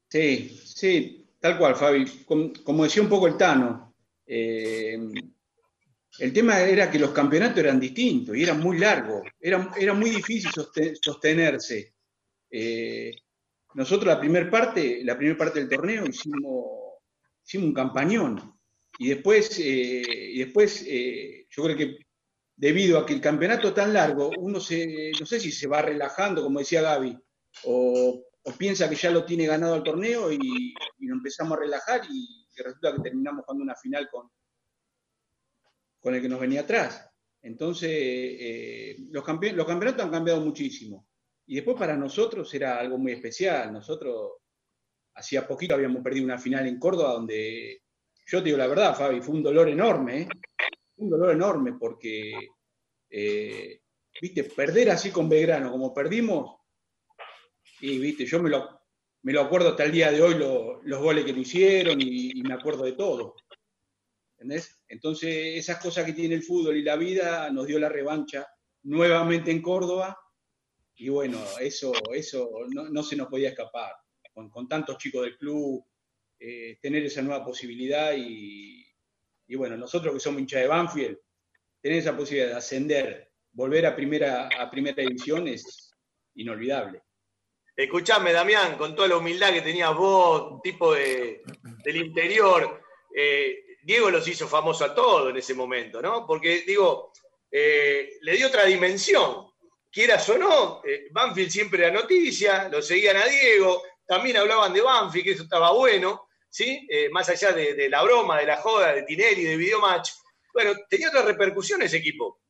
Sí, sí, tal cual, Fabi. Com- Como, decía un poco el Tano, eh, el tema era que los campeonatos eran distintos y eran muy largos. Era, muy difícil soste- sostenerse. Eh, nosotros la primera parte, la primera parte del torneo hicimos, un campañón. Y después, eh, y después eh, yo creo que debido a que el campeonato es tan largo, uno se, no sé si se va relajando, como decía Gaby, o, piensa que ya lo tiene ganado el torneo y, y nos empezamos a relajar y resulta que terminamos jugando una final con, con el que nos venía atrás. Entonces, eh, los, los campeonatos han cambiado muchísimo. Y después para nosotros era algo muy especial. Nosotros hacía poquito habíamos perdido una final en Córdoba donde, yo te digo la verdad, Fabi, fue un dolor enorme, ¿eh? un dolor enorme porque, eh, viste, perder así con Belgrano como perdimos, y viste, yo me lo, me lo acuerdo hasta el día de hoy los goles que lo hicieron y me acuerdo de todo. ¿Entendés? Entonces, esas cosas que tiene el fútbol y la vida nos dio la revancha nuevamente en Córdoba y bueno, eso, eso no, se nos podía escapar. Con, tantos chicos del club, eh, tener esa nueva posibilidad y, bueno, nosotros que somos hinchas de Banfield, tener esa posibilidad de ascender, volver a primera, a primera división es inolvidable. Escuchame, Damián, con toda la humildad que tenías vos, tipo de, del interior, eh, Diego los hizo famosos a todos en ese momento, ¿no? Porque, digo, eh, le dio otra dimensión. Quieras o no, eh, Banfield siempre era noticia, lo seguían a Diego, también hablaban de Banfield, que eso estaba bueno, ¿sí? Eh, más allá de, la broma, de la joda, de Tinelli, de Videomatch. Bueno, tenía otra repercusión ese equipo.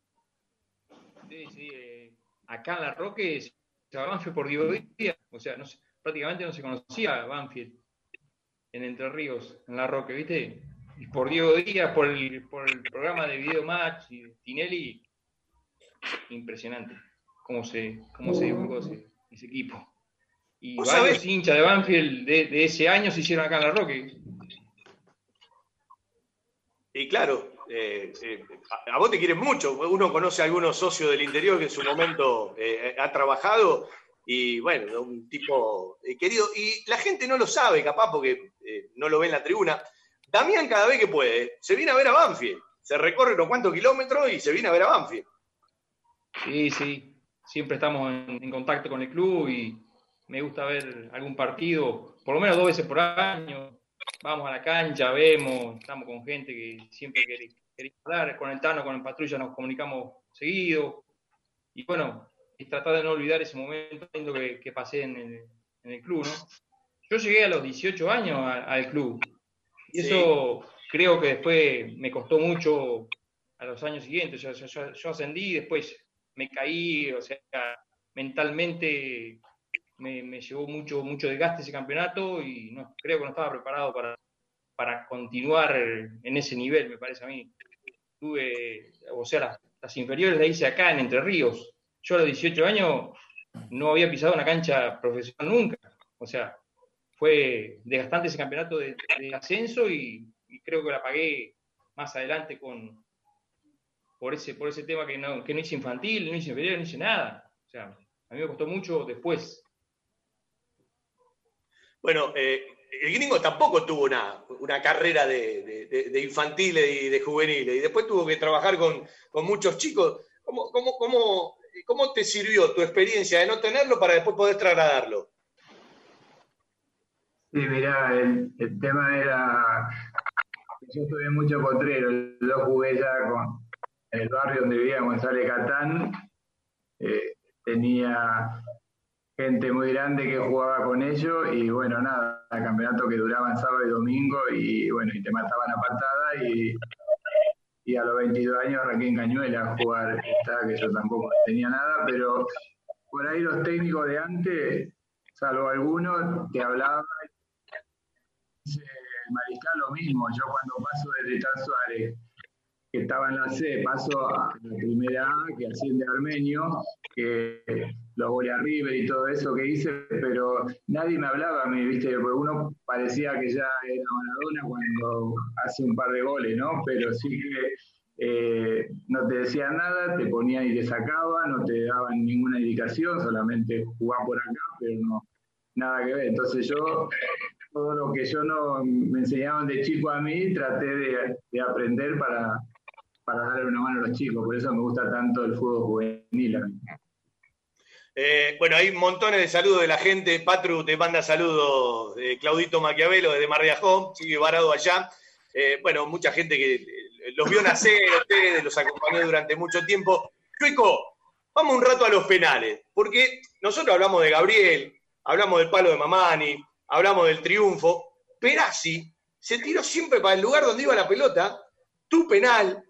Sí, sí. Acá en La Roque se Banfield por Diego o sea, prácticamente no se conocía Banfield en Entre Ríos, en La Roque, ¿viste? Por Diego Díaz, por el, por el programa de Video Match y Tinelli, impresionante cómo se, cómo se divulgó ese, ese equipo. Y varios sabés? hinchas de Banfield de, de, ese año se hicieron acá en La Roque. Y claro, eh, eh, a, vos te quieren mucho. Uno conoce a algunos socios del interior que en su momento eh, ha trabajado y bueno, un tipo querido. Y la gente no lo sabe, capaz, porque no lo ve en la tribuna. Damián cada vez que puede se viene a ver a Banfield. Se recorre unos cuantos kilómetros y se viene a ver a Banfield. Sí, sí. Siempre estamos en, contacto con el club y me gusta ver algún partido, por lo menos dos veces por año. Vamos a la cancha, vemos, estamos con gente que siempre quiere, quiere hablar. Con el Tano, con el Patrulla nos comunicamos seguido. Y bueno, tratar de no olvidar ese momento que, que pasé en el, en el, club, ¿no? Yo llegué a los 18 años al club y eso sí. creo que después me costó mucho a los años siguientes. Yo, yo, yo, ascendí, después me caí, o sea, mentalmente me, me, llevó mucho, mucho desgaste ese campeonato y no, creo que no estaba preparado para, para continuar en ese nivel, me parece a mí. Tuve, o sea, las, las inferiores las hice acá en Entre Ríos. Yo a los 18 años no había pisado una cancha profesional nunca. O sea, fue desgastante ese campeonato de, ascenso y, y, creo que la pagué más adelante con por ese, por ese tema que no, que no hice infantil, no hice inferior, no hice nada. O sea, a mí me costó mucho después. Bueno, eh, el gringo tampoco tuvo una, una carrera de, de, de, infantiles y de juveniles, y después tuvo que trabajar con, con muchos chicos. ¿Cómo, cómo, cómo, ¿Cómo te sirvió tu experiencia de no tenerlo para después poder trasladarlo? Sí, mirá, el, el tema era. Yo estuve mucho potrero, yo jugué ya con el barrio donde vivía González Catán. Eh, tenía gente muy grande que jugaba con ellos y bueno, nada, campeonato que duraban sábado y domingo y bueno, y te mataban a patada y, y a los 22 años arranqué en Cañuela jugar, esta, que yo tampoco tenía nada, pero por ahí los técnicos de antes, salvo algunos, te hablaban el mariscal lo mismo, yo cuando paso desde Tan Suárez, que estaba en la C, paso a la primera A, que asciende Armenio, que los goles a River y todo eso que hice, pero nadie me hablaba a mí, viste, porque uno parecía que ya era Maradona cuando hace un par de goles, ¿no? Pero sí que eh, no te decían nada, te ponían y te sacaban, no te daban ninguna indicación, solamente jugar por acá, pero no, nada que ver. Entonces yo todo lo que yo no me enseñaban de chico a mí, traté de, de aprender para, para darle una mano a los chicos. Por eso me gusta tanto el fútbol juvenil a mí. Eh, bueno, hay montones de saludos de la gente. Patru te manda saludos, eh, Claudito Maquiavelo desde Mar de Ajó, sigue varado allá. Eh, bueno, mucha gente que los vio nacer, ustedes los acompañó durante mucho tiempo. Chueco, vamos un rato a los penales, porque nosotros hablamos de Gabriel, hablamos del palo de Mamani, hablamos del triunfo. Perazzi se tiró siempre para el lugar donde iba la pelota. Tu penal,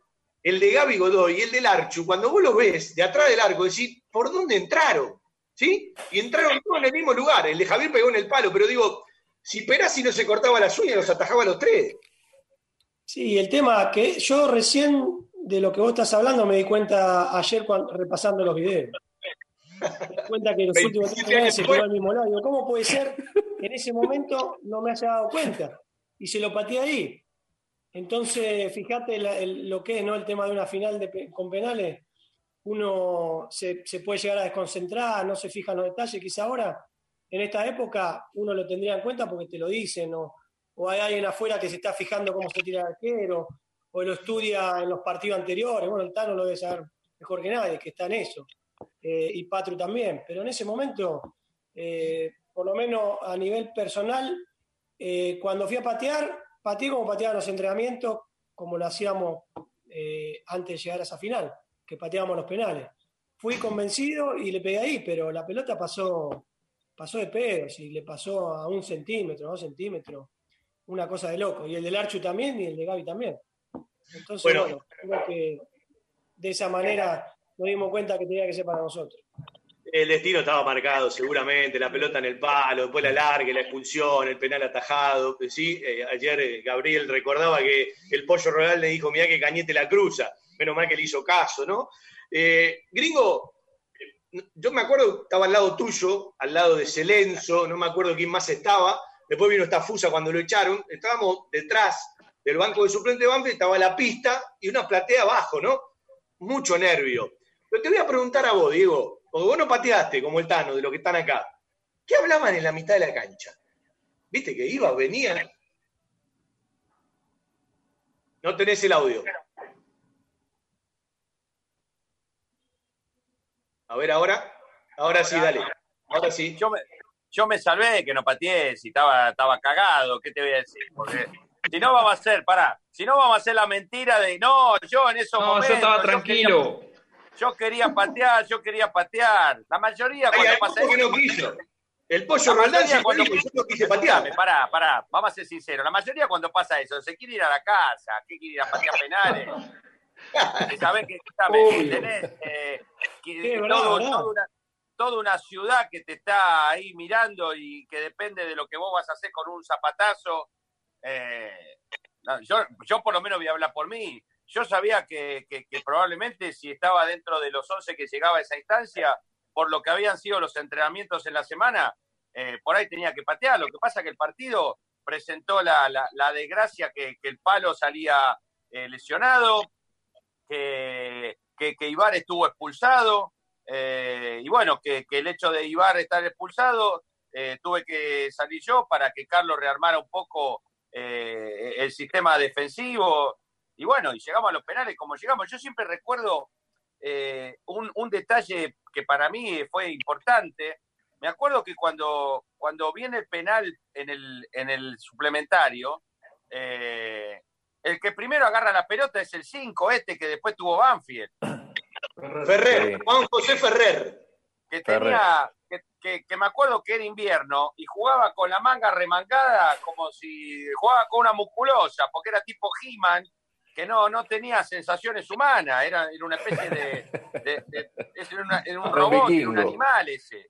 el de Gaby Godoy y el del Archu, cuando vos lo ves de atrás del arco, decís, ¿por dónde entraron? ¿Sí? Y entraron todos en el mismo lugar. El de Javier pegó en el palo, pero digo, si Perazzi no se cortaba las uñas, los atajaba a los tres. Sí, el tema que yo recién de lo que vos estás hablando me di cuenta ayer cuando, repasando los videos. Me di cuenta que los últimos tres años se quedó al mismo lado. Digo, ¿cómo puede ser que en ese momento no me haya dado cuenta? Y se lo pateé ahí. Entonces, fíjate la- el- lo que es ¿no? el tema de una final de con penales. Uno se, se puede llegar a desconcentrar, no se fija en los detalles. Quizá ahora, en esta época, uno lo tendría en cuenta porque te lo dicen, o, o hay alguien afuera que se está fijando cómo se tira el arquero, o lo estudia en los partidos anteriores. Bueno, el Tano lo debe saber mejor que nadie, que está en eso. Eh, y Patru también. Pero en ese momento, eh, por lo menos a nivel personal, eh, cuando fui a patear, pateé como pateaban los entrenamientos, como lo hacíamos eh, antes de llegar a esa final, que pateábamos los penales. Fui convencido y le pegué ahí, pero la pelota pasó, pasó de pedos y le pasó a un centímetro, dos centímetros, una cosa de loco. Y el del Archu también y el de Gaby también. Entonces, Bueno. bueno, creo que de esa manera nos dimos cuenta que tenía que ser para nosotros. El destino estaba marcado, seguramente, la pelota en el palo, después la larga, la expulsión, el penal atajado. Sí, eh, ayer eh, Gabriel recordaba que el pollo royal le dijo, mirá que Cañete la cruza. Menos mal que le hizo caso, ¿no? Eh, gringo, eh, yo me acuerdo, estaba al lado tuyo, al lado de Celenzo, no me acuerdo quién más estaba. Después vino esta fusa cuando lo echaron. Estábamos detrás del banco de suplente de Banfield, estaba la pista y una platea abajo, ¿no? Mucho nervio. Pero te voy a preguntar a vos, Diego, porque vos no pateaste como el Tano de los que están acá. ¿Qué hablaban en la mitad de la cancha? ¿Viste que iba, venía? No tenés el audio. A ver, ahora. Ahora sí, dale. Ahora sí. Yo me, yo me salvé de que no pateé, si estaba, estaba cagado, ¿qué te voy a decir? Porque si no vamos a hacer, pará, si no vamos a hacer la mentira de no, yo en esos No, yo momentos. estaba quería- tranquilo. Yo quería, patear, yo quería patear. La mayoría Ay, cuando pasa que eso- no quiso. El pollo Roldán se cuando- dijo, yo no quise patear. Pará, pará, vamos a ser sinceros. La mayoría cuando pasa eso, se quiere ir a la casa, ¿qué quiere ir a patear penales? Que sabés que Obvio. tenés eh, que- que todo- toda, una, toda una ciudad que te está ahí mirando y que depende de lo que vos vas a hacer con un zapatazo. eh, no, yo, yo por lo menos voy a hablar por mí. Yo sabía que, probablemente si estaba dentro de los 11 que llegaba a esa instancia, por lo que habían sido los entrenamientos en la semana, eh, por ahí tenía que patear. Lo que pasa que el partido presentó la, la- la desgracia que, el palo salía eh, lesionado, que, Ibar estuvo expulsado, eh, y bueno, que, el hecho de Ibar estar expulsado, tuve que salir yo para que Carlos rearmara un poco el sistema defensivo, y bueno, y llegamos a los penales como llegamos. Yo siempre recuerdo eh, un, un detalle que para mí fue importante. Me acuerdo que cuando, cuando viene el penal en el, en el suplementario, eh, el que primero agarra la pelota es el 5, este que después tuvo Banfield. Ferrer. Juan José Ferrer. que tenía, que, que- que me acuerdo que era invierno y jugaba con la manga remangada como si jugaba con una musculosa, porque era tipo He-Man, que no, no tenía sensaciones humanas, era, era una especie de, de- de- es- era, una- era un Un robot, era un animal ese.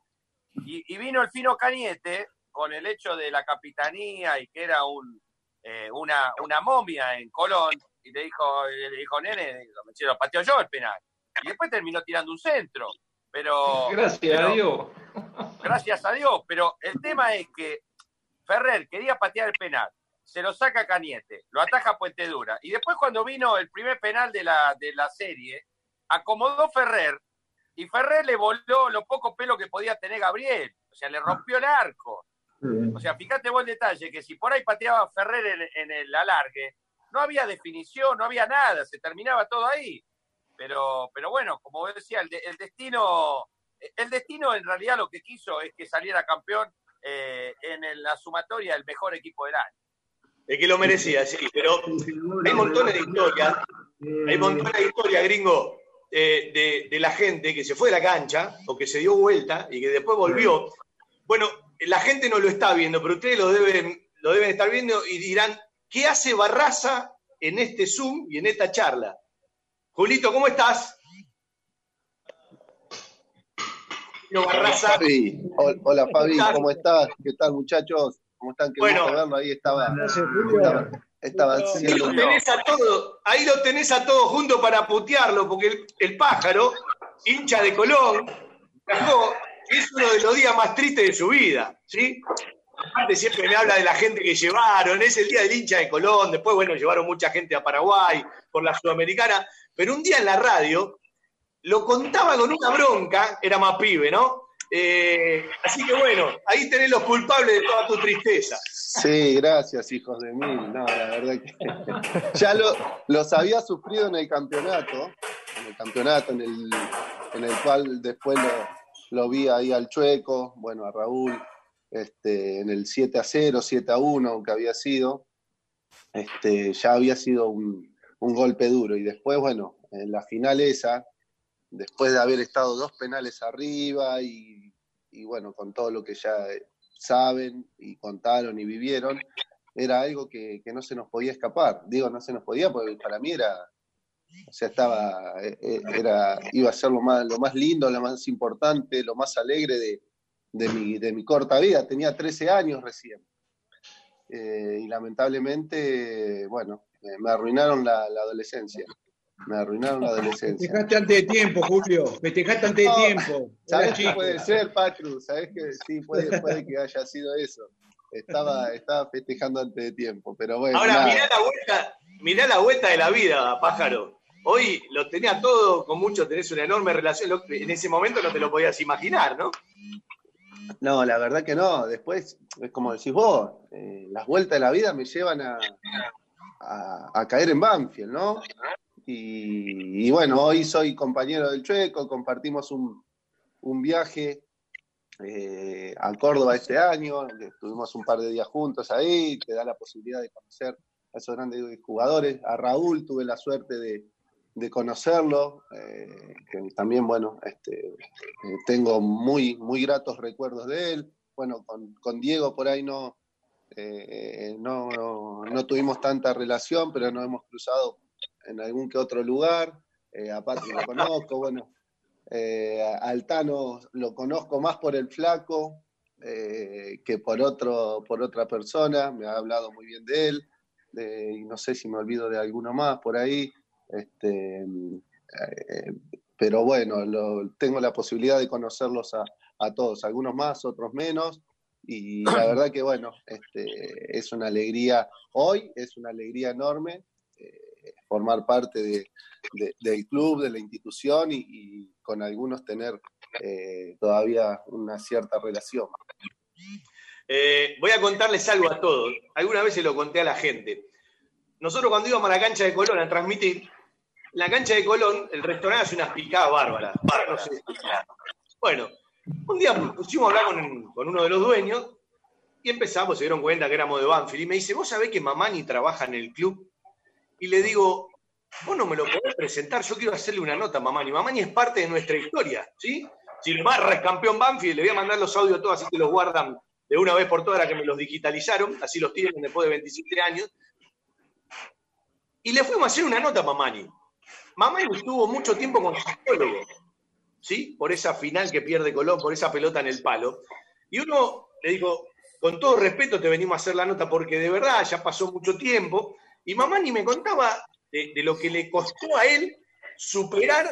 Y, y vino el fino Cañete con el hecho de la capitanía y que era un, eh, una, una momia en Colón, y le dijo, le dijo, nene, se lo pateó yo el penal. Y después terminó tirando un centro. Pero, Gracias pero- a Dios. gracias a Dios, pero el tema es que Ferrer quería patear el penal, se lo saca Cañete, lo ataja Puente Dura, y después cuando vino el primer penal de la, de la serie, acomodó Ferrer, y Ferrer le voló lo poco pelo que podía tener Gabriel, o sea, le rompió el arco. O sea, fíjate vos el detalle, que si por ahí pateaba Ferrer en, en el alargue, no había definición, no había nada, se terminaba todo ahí. Pero, pero bueno, como decía, el, de- el destino, el destino en realidad lo que quiso es que saliera campeón eh, en el- la sumatoria del mejor equipo del año. El que lo merecía, sí, pero hay montones de historias, hay montones de historias, gringo, eh, de, de la gente que se fue de la cancha o que se dio vuelta y que después volvió. Bueno, la gente no lo está viendo, pero ustedes lo deben, lo deben estar viendo y dirán, ¿qué hace Barraza en este Zoom y en esta charla? Julito, ¿cómo estás? Hola Fabi, hola Fabi, ¿cómo estás? ¿Qué tal muchachos? ¿Cómo están? Qué Bueno. verlo. Ahí estaba. Estaba, estaba Ahí lo tenés a todo, ahí lo tenés a todo junto para putearlo, porque el, el pájaro, hincha de Colón, es uno de los días más tristes de su vida, ¿sí? Aparte siempre me habla de la gente que llevaron, es el día del hincha de Colón, después, bueno, llevaron mucha gente a Paraguay por la Sudamericana, pero un día en la radio lo contaba con una bronca, era más pibe, ¿no? Eh, así que bueno, ahí tenés los culpables de toda tu tristeza. Sí, gracias, hijos de mil. No, la verdad que ya lo, los había sufrido en el campeonato, en el campeonato en el, en el cual después lo, lo vi ahí al Chueco, bueno, a Raúl, este, en el 7 a 0, 7 a 1, aunque había sido, este, ya había sido un, un golpe duro. Y después, bueno, en la final esa, después de haber estado dos penales arriba y, y bueno, con todo lo que ya saben y contaron y vivieron, era algo que, no se nos podía escapar. Digo, no se nos podía porque para mí era, o sea, estaba, eh, eh, era, iba a ser lo más, lo más lindo, lo más importante, lo más alegre de, mi, de mi corta vida. Tenía 13 años recién. Eh, y lamentablemente, bueno, me arruinaron la adolescencia. Me arruinaron la adolescencia. Festejaste antes de tiempo, Julio. Festejaste antes de tiempo. ¿Sabes chico. puede ser, Patru? ¿Sabes que sí, puede, puede que haya sido eso? Estaba, estaba festejando antes de tiempo, pero bueno. Ahora, nada. mirá la vuelta, mirá la vuelta de la vida, pájaro. Hoy lo tenía todo con mucho, tenés una enorme relación. En ese momento no te lo podías imaginar, ¿no? No, la verdad que no. Después, es como decís vos, eh, las vueltas de la vida me llevan a, a, a caer en Banfield, ¿no? Y, bueno, hoy soy compañero del Chueco, compartimos un, un viaje eh, a Córdoba este año, estuvimos un par de días juntos ahí, te da la posibilidad de conocer a esos grandes jugadores. A Raúl tuve la suerte de, de conocerlo, eh, que también, bueno, este, tengo muy, muy gratos recuerdos de él. Bueno, con, con Diego por ahí no, eh, no, no, no tuvimos tanta relación, pero nos hemos cruzado en algún que otro lugar. Eh, a Patrick lo conozco, bueno, eh, a Altano lo conozco más por el flaco eh, que por, otro, por otra persona, me ha hablado muy bien de él, y no sé si me olvido de alguno más por ahí. Este, eh, pero bueno, tengo la posibilidad de conocerlos a, a todos, algunos más, otros menos, y la verdad que bueno, este, es una alegría, hoy es una alegría enorme eh, formar parte de- de- del club, de la institución y, con algunos tener eh, todavía una cierta relación. Eh, voy a contarles algo a todos. Alguna vez se lo conté a la gente. Nosotros cuando íbamos a la cancha de Colón a transmitir, la cancha de Colón el restaurante hace unas picadas bárbaras. Bueno, un día pusimos a hablar con, con uno de los dueños y empezamos, se dieron cuenta que éramos de Banfield. Y me dice, ¿vos sabés que Mamani trabaja en el club? Y le digo, vos no me lo podés presentar, yo quiero hacerle una nota a Mamani. Mamani es parte de nuestra historia, ¿sí? Si Barra es campeón Banfield, le voy a mandar los audios todos, así que los guardan de una vez por todas, ahora que me los digitalizaron, así los tienen después de 27 años. Y le fuimos a hacer una nota a Mamani. Mamani estuvo mucho tiempo con psicólogo, ¿sí? Por esa final que pierde Colón, por esa pelota en el palo. Y uno le dijo, con todo respeto te venimos a hacer la nota porque de verdad ya pasó mucho tiempo. Y Mamani me contaba de, lo que le costó a él superar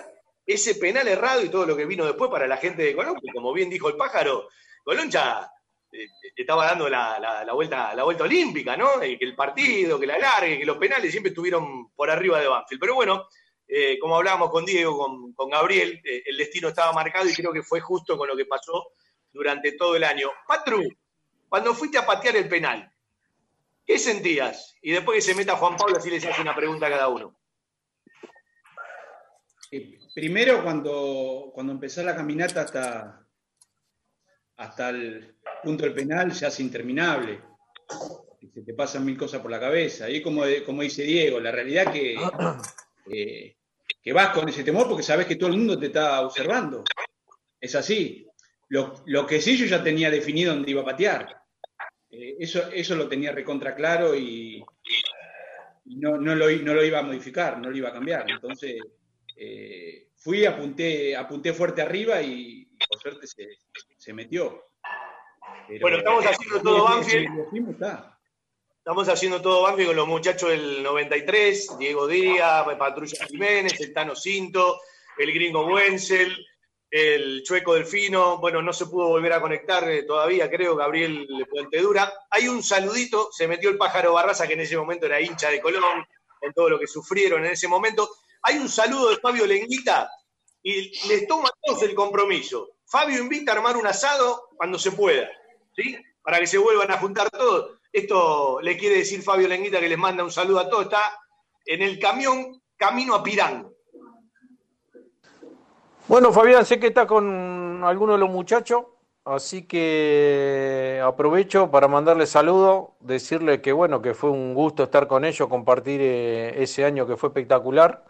ese penal errado y todo lo que vino después para la gente de que como bien dijo el pájaro, Colón ya eh, estaba dando la, vuelta, la vuelta olímpica, ¿no? Eh, que el partido, que la largue, que los penales siempre estuvieron por arriba de Banfield. Pero bueno, eh, como hablábamos con Diego, con, Gabriel, eh, el destino estaba marcado y creo que fue justo con lo que pasó durante todo el año. Patru, cuando fuiste a patear el penal, ¿qué sentías? Y después que se meta Juan Pablo, así les hace una pregunta a cada uno. Primero, cuando, cuando empezó la caminata hasta, hasta el punto del penal, ya es interminable. Se te pasan mil cosas por la cabeza. Y como, como dice Diego, la realidad que, eh, que vas con ese temor porque sabes que todo el mundo te está observando. Es así. Lo, lo que sí yo ya tenía definido dónde iba a patear. Eh, eso, eso lo tenía recontra claro y, y no, no, lo, no lo iba a modificar, no lo iba a cambiar. Entonces, eh, fui, apunté, apunté fuerte arriba y, por suerte se, se metió. Pero- Bueno, estamos haciendo todo Banfield. Estamos haciendo todo Banfield con los muchachos del 93, Diego Díaz, Patrulla Jiménez, el Tano Cinto, el gringo Wenzel, el Chueco Delfino. Bueno, no se pudo volver a conectar eh, todavía, creo, Gabriel Puente Dura. Hay un saludito, se metió el pájaro Barraza, que en ese momento era hincha de Colón, con todo lo que sufrieron en ese momento. Hay un saludo de Fabio Lenguita y les toma a todos el compromiso. Fabio invita a armar un asado cuando se pueda, ¿sí? Para que se vuelvan a juntar todos. Esto le quiere decir Fabio Lenguita que les manda un saludo a todos. Está en el camión camino a Pirán. Bueno, Fabián, sé que está con alguno de los muchachos, así que aprovecho para mandarle saludos, decirle que bueno, que fue un gusto estar con ellos, compartir eh, ese año que fue espectacular.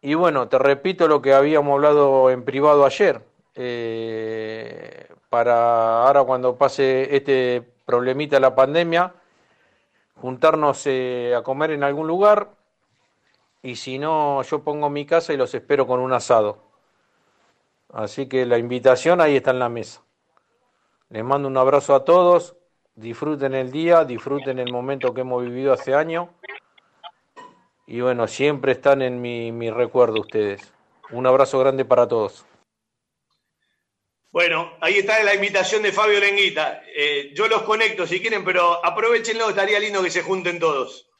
Y bueno, te repito lo que habíamos hablado en privado ayer. eh, para ahora cuando pase este problemita la pandemia, juntarnos eh, a comer en algún lugar y si no, yo pongo mi casa y los espero con un asado. Así que la invitación ahí está en la mesa. Les mando un abrazo a todos, disfruten el día, disfruten el momento que hemos vivido hace años. Y bueno, siempre están en mi, mi recuerdo ustedes. Un abrazo grande para todos. Bueno, ahí está la invitación de Fabio Lenguita. Eh, yo los conecto si quieren, pero aprovechenlo, estaría lindo que se junten todos.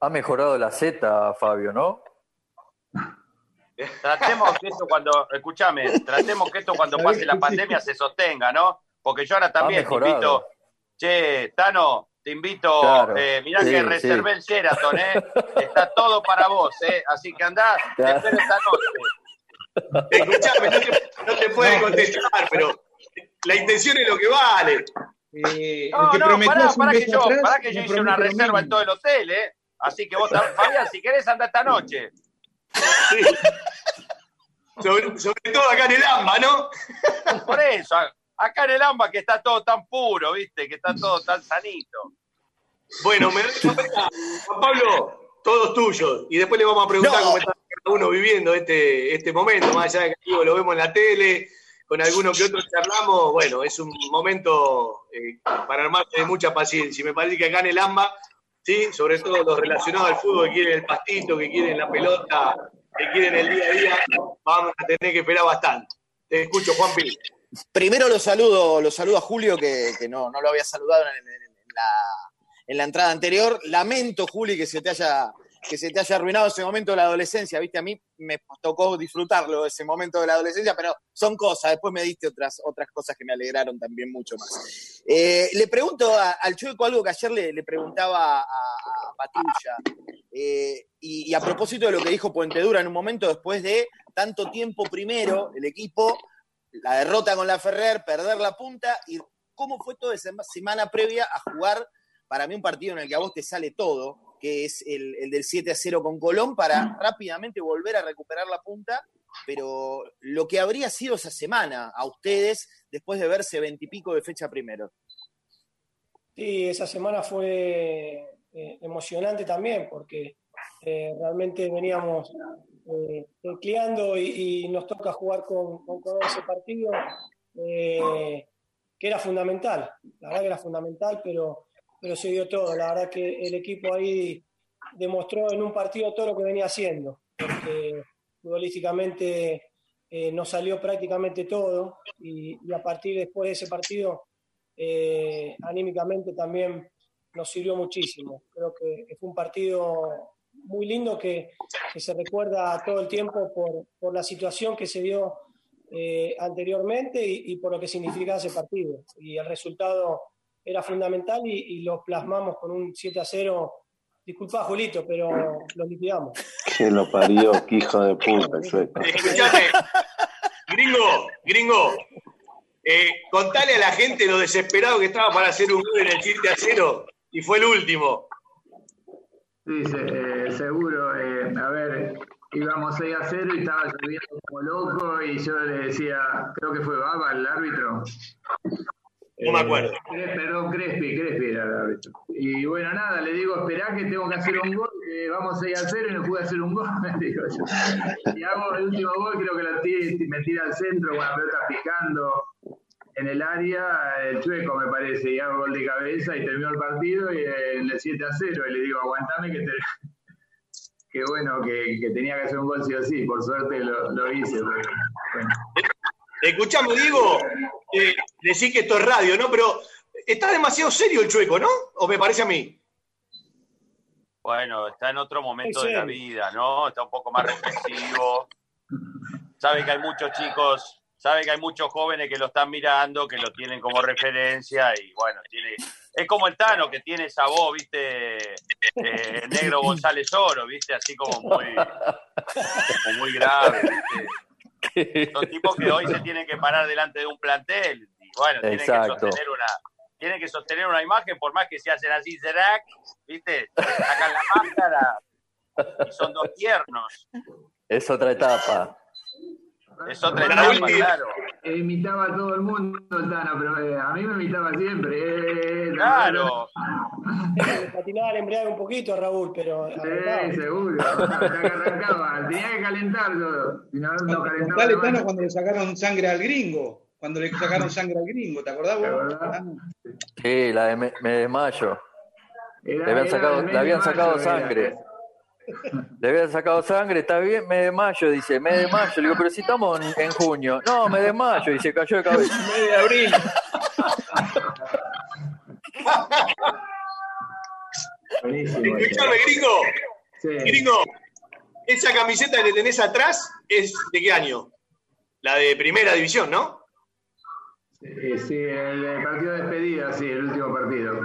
Ha mejorado la Z, Fabio, ¿no? Tratemos que esto cuando, escúchame, tratemos que esto cuando pase la pandemia se sostenga, ¿no? Porque yo ahora también te invito, che, Tano, te invito, Claro. eh, mirá Sí, que sí. reservé el Sheraton, ¿eh? Está todo para vos, ¿eh? Así que andá, te Claro. espero esta noche. Escuchame, no te, no te puede contestar, pero la intención es lo que vale. Eh, No, no, pará, pará que yo, atrás, pará que yo hice una reserva en todo el hotel, ¿eh? Así que vos, Fabián, si querés, anda esta noche. Sobre, sobre todo acá en el AMBA, ¿no? Por eso, a- acá en el AMBA que está todo tan puro, ¿viste? Que está todo tan sanito. Bueno, me Juan Pablo, todos tuyos. Y después le vamos a preguntar cómo está cada uno viviendo este, este momento, más allá de que digo, lo vemos en la tele, con alguno que otro charlamos. Bueno, es un momento eh, para armarse de mucha paciencia. Y me parece que acá en el AMBA, ¿sí? sobre todo los relacionados al fútbol, que quieren el pastito, que quieren la pelota, que quieren el día a día, vamos a tener que esperar bastante. Te escucho, Juan Pi. Primero lo saludo, lo saludo a Julio, que, no, no lo había saludado en la, en la entrada anterior. Lamento, Juli, que se te haya, que se te haya arruinado ese momento de la adolescencia. Viste, a mí me tocó disfrutarlo, ese momento de la adolescencia, pero son cosas. Después me diste otras, otras cosas que me alegraron también mucho más. Eh, le pregunto a- al Chueco algo que ayer le, le preguntaba a, a. Eh, y, y a propósito de lo que dijo Puente Dura en un momento después de tanto tiempo primero, el equipo la derrota con la Ferrer, perder la punta y cómo fue toda esa semana previa a jugar para mí un partido en el que a vos te sale todo, que es el, el del 7 a 0 con Colón, para rápidamente volver a recuperar la punta, pero lo que habría sido esa semana a ustedes después de verse veintipico de fecha primero. Sí, esa semana fue eh, emocionante también porque eh, realmente veníamos eh, tecleando y, y nos toca jugar con, con Colón ese partido eh, que era fundamental, la verdad que era fundamental, pero, pero se dio todo, la verdad que el equipo ahí demostró en un partido todo lo que venía haciendo, porque futbolísticamente eh, nos salió prácticamente todo y, y a partir después de ese partido eh, anímicamente también nos sirvió muchísimo. Creo que, fue un partido muy lindo que, que se recuerda todo el tiempo por, por la situación que se dio eh, anteriormente y, y por lo que significa ese partido. Y el resultado era fundamental y, y lo plasmamos con un 7 a 0. Disculpa, Julito, pero lo liquidamos. Que lo parió, que hijo de puta. Escuchame, gringo, gringo, eh, contale a la gente lo desesperado que estaba para hacer un gol en el 7 a 0 y fue el último. Sí, eh, seguro. eh, a ver, íbamos 6 a 0 y estaba lloviendo como loco y yo le decía, creo que fue Baba el árbitro. No me acuerdo. Eh, Cres- perdón, Crespi, Crespi era árbitro. Y bueno, nada, le digo, esperá que tengo que hacer un gol, eh, vamos 6 a 0 y no pude hacer un gol, digo yo. Y hago el último gol, creo que lo tira, me tira al centro con la pelota picando en el área, el chueco me parece, y hago gol de cabeza y terminó el partido y eh, en el 7 a 0 y le digo, aguantame que te... que bueno, que, que, tenía que hacer un gol sí o sí, por suerte lo, lo hice. Pero, bueno. Escuchame, Diego, eh, decís que esto es radio, ¿no? Pero está demasiado serio el chueco, ¿no? ¿O me parece a mí? Bueno, está en otro momento de la vida, ¿no? Está un poco más reflexivo. Sabe que hay muchos chicos, sabe que hay muchos jóvenes que lo están mirando, que lo tienen como referencia y bueno, tiene es como el Tano que tiene esa voz, ¿viste? Eh, negro González Oro, ¿viste? Así como muy, como muy grave, ¿viste? Son tipos que hoy se tienen que parar delante de un plantel y bueno, tienen que sostener una tienen que sostener una imagen por más que se hacen así Zerac, ¿viste? Sacan la máscara y son dos tiernos. Es otra etapa. Es otra etapa, claro. Imitaba a todo el mundo, Tano, pero eh, a mí me imitaba siempre. Eh, claro. Le patinaba el embriague un poquito, Raúl, pero. Sí, seguro. arrancaba. Tenía que calentar todo. Si no, no calentaba. Dale, Tano, cuando le sacaron sangre al gringo. Cuando le sacaron sangre al gringo, ¿te acordás vos? Sí, la de me, me desmayo. le habían sacado, le habían sacado sangre. Le habían sacado sangre, está bien, me desmayo, dice, me desmayo. Le digo, pero si estamos en, en junio. No, me desmayo, y se cayó de cabeza. Mes de abril. Escuchame, gringo. Sí. Gringo, esa camiseta que tenés atrás es de qué año? La de primera división, ¿no? Eh, sí, el partido de despedida, sí, el último partido.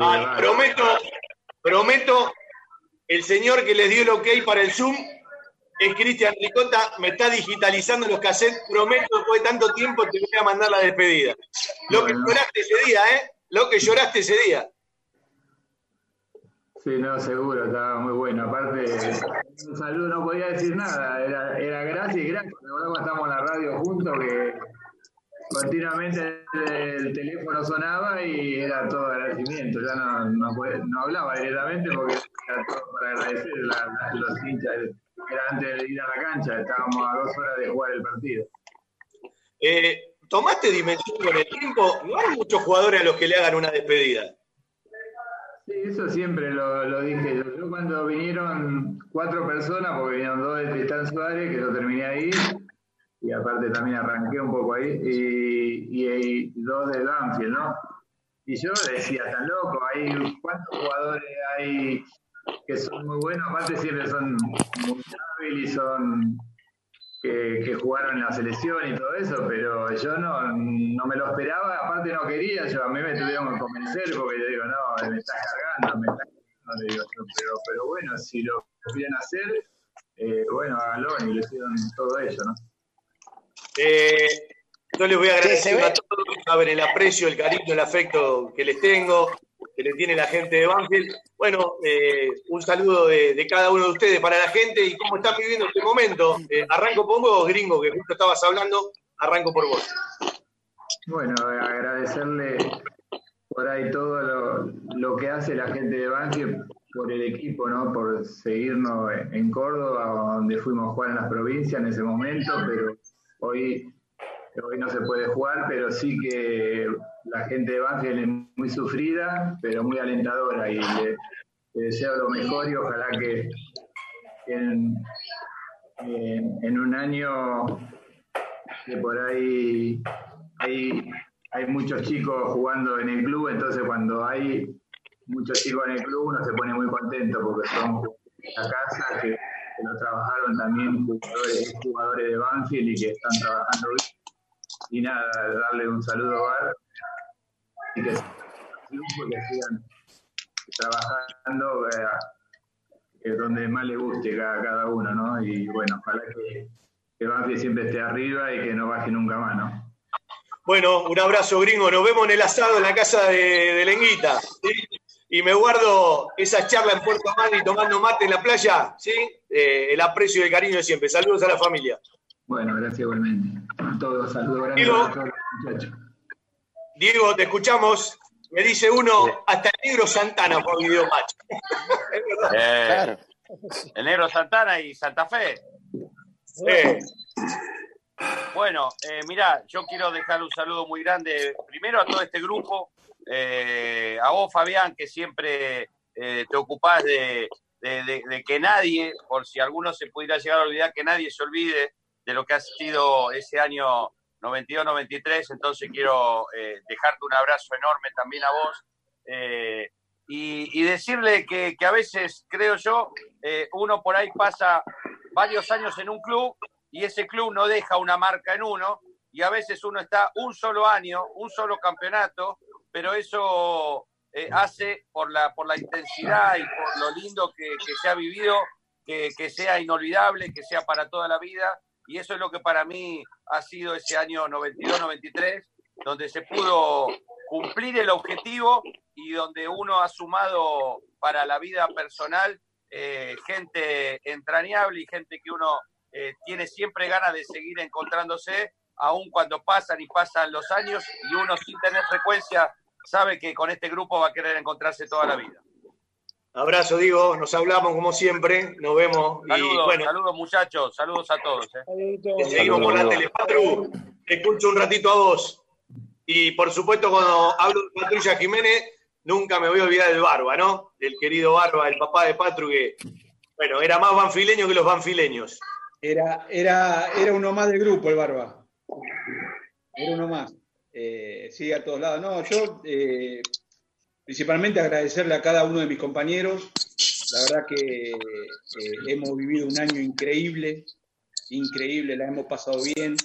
Ah, prometo, prometo, el señor que les dio el ok para el Zoom es Cristian Ricota, me está digitalizando los cassettes, prometo después de tanto tiempo te voy a mandar la despedida. Lo que lloraste ese día, ¿eh? Lo que lloraste ese día. Sí, no, seguro, estaba muy bueno. Aparte, un saludo no podía decir nada, era, era gracias y gracias. Luego estamos en la radio juntos que continuamente el teléfono sonaba y era todo agradecimiento. Ya no, no, no hablaba directamente porque era todo para agradecer la, la, los hinchas. Era antes de ir a la cancha, estábamos a dos horas de jugar el partido. Eh, ¿Tomaste dimensión con el tiempo? No hay muchos jugadores a los que le hagan una despedida. Sí, eso siempre lo, lo dije yo. Yo cuando vinieron cuatro personas, porque vinieron dos de Tristán Suárez, que yo terminé ahí, y aparte también arranqué un poco ahí, y, y, y dos de Banfield, ¿no? Y yo decía, tan loco, hay cuántos jugadores hay que son muy buenos, aparte siempre son muy hábiles y son que, jugaron en la selección y todo eso, pero yo no, no me lo esperaba, aparte no quería, yo a mí me tuvieron que convencer porque yo digo, no, me estás cargando, me estás cargando, digo, pero, pero bueno, si lo quieren hacer, eh, bueno, háganlo y le hicieron todo eso, ¿no? Eh, yo les voy a agradecer a todos, saben el aprecio, el cariño, el afecto que les tengo, que le tiene la gente de Banfield. Bueno, eh, un saludo de, de, cada uno de ustedes para la gente y cómo están viviendo este momento. Eh, arranco por vos, gringo, que justo estabas hablando, arranco por vos. Bueno, agradecerle por ahí todo lo, lo que hace la gente de Banfield por el equipo, ¿no? Por seguirnos en Córdoba, donde fuimos a jugar en las provincias en ese momento, pero hoy hoy no se puede jugar, pero sí que la gente de Banfield es muy sufrida, pero muy alentadora y le, le deseo lo mejor y ojalá que en, en, en, un año que por ahí hay, hay muchos chicos jugando en el club, entonces cuando hay muchos chicos en el club uno se pone muy contento porque son la casa que, que lo trabajaron también jugadores, jugadores de Banfield y que están trabajando bien y nada, darle un saludo a Bar y que, sigan trabajando eh, donde más le guste cada, cada, uno, ¿no? Y bueno, ojalá que, que Banfield siempre esté arriba y que no baje nunca más, ¿no? Bueno, un abrazo gringo, nos vemos en el asado en la casa de, de Lenguita. Y me guardo esa charla en Puerto Madrid tomando mate en la playa, ¿sí? Eh, el aprecio y el cariño de siempre. Saludos a la familia. Bueno, gracias igualmente. A todos, saludos grandes Diego, a todos los muchachos. Diego, te escuchamos. Me dice uno, hasta el negro Santana fue a video match. Eh, El negro Santana y Santa Fe. Bueno, eh, mirá, yo quiero dejar un saludo muy grande primero a todo este grupo, eh, a vos Fabián, que siempre eh, te ocupás de, que nadie, por si alguno se pudiera llegar a olvidar, que nadie se olvide de lo que ha sido ese año 92-93, entonces quiero eh, dejarte un abrazo enorme también a vos. y, decirle que, a veces, creo yo, uno por ahí pasa varios años en un club y ese club no deja una marca en uno y a veces uno está un solo año, un solo campeonato, pero eso eh, hace por la, por la intensidad y por lo lindo que, que se ha vivido, que, que sea inolvidable, que sea para toda la vida. Y eso es lo que para mí ha sido ese año 92-93, donde se pudo cumplir el objetivo y donde uno ha sumado para la vida personal eh, gente entrañable y gente que uno eh, tiene siempre ganas de seguir encontrándose, aun cuando pasan y pasan los años y uno sin tener frecuencia sabe que con este grupo va a querer encontrarse toda la vida. Abrazo, digo, nos hablamos como siempre, nos vemos. y Saludos, bueno, saludos muchachos, saludos a todos. eh. te seguimos por la tele. Patru, te escucho un ratito a vos. Y por supuesto, cuando hablo de Patrulla Jiménez, nunca me voy a olvidar del Barba, ¿no? Del querido Barba, el papá de Patru, que, bueno, era más banfileño que los banfileños. Era, era, era uno más del grupo, el Barba. Era uno más. Eh, sí, a todos lados. No, yo eh, principalmente agradecerle a cada uno de mis compañeros. La verdad que eh, hemos vivido un año increíble, increíble, la hemos pasado bien.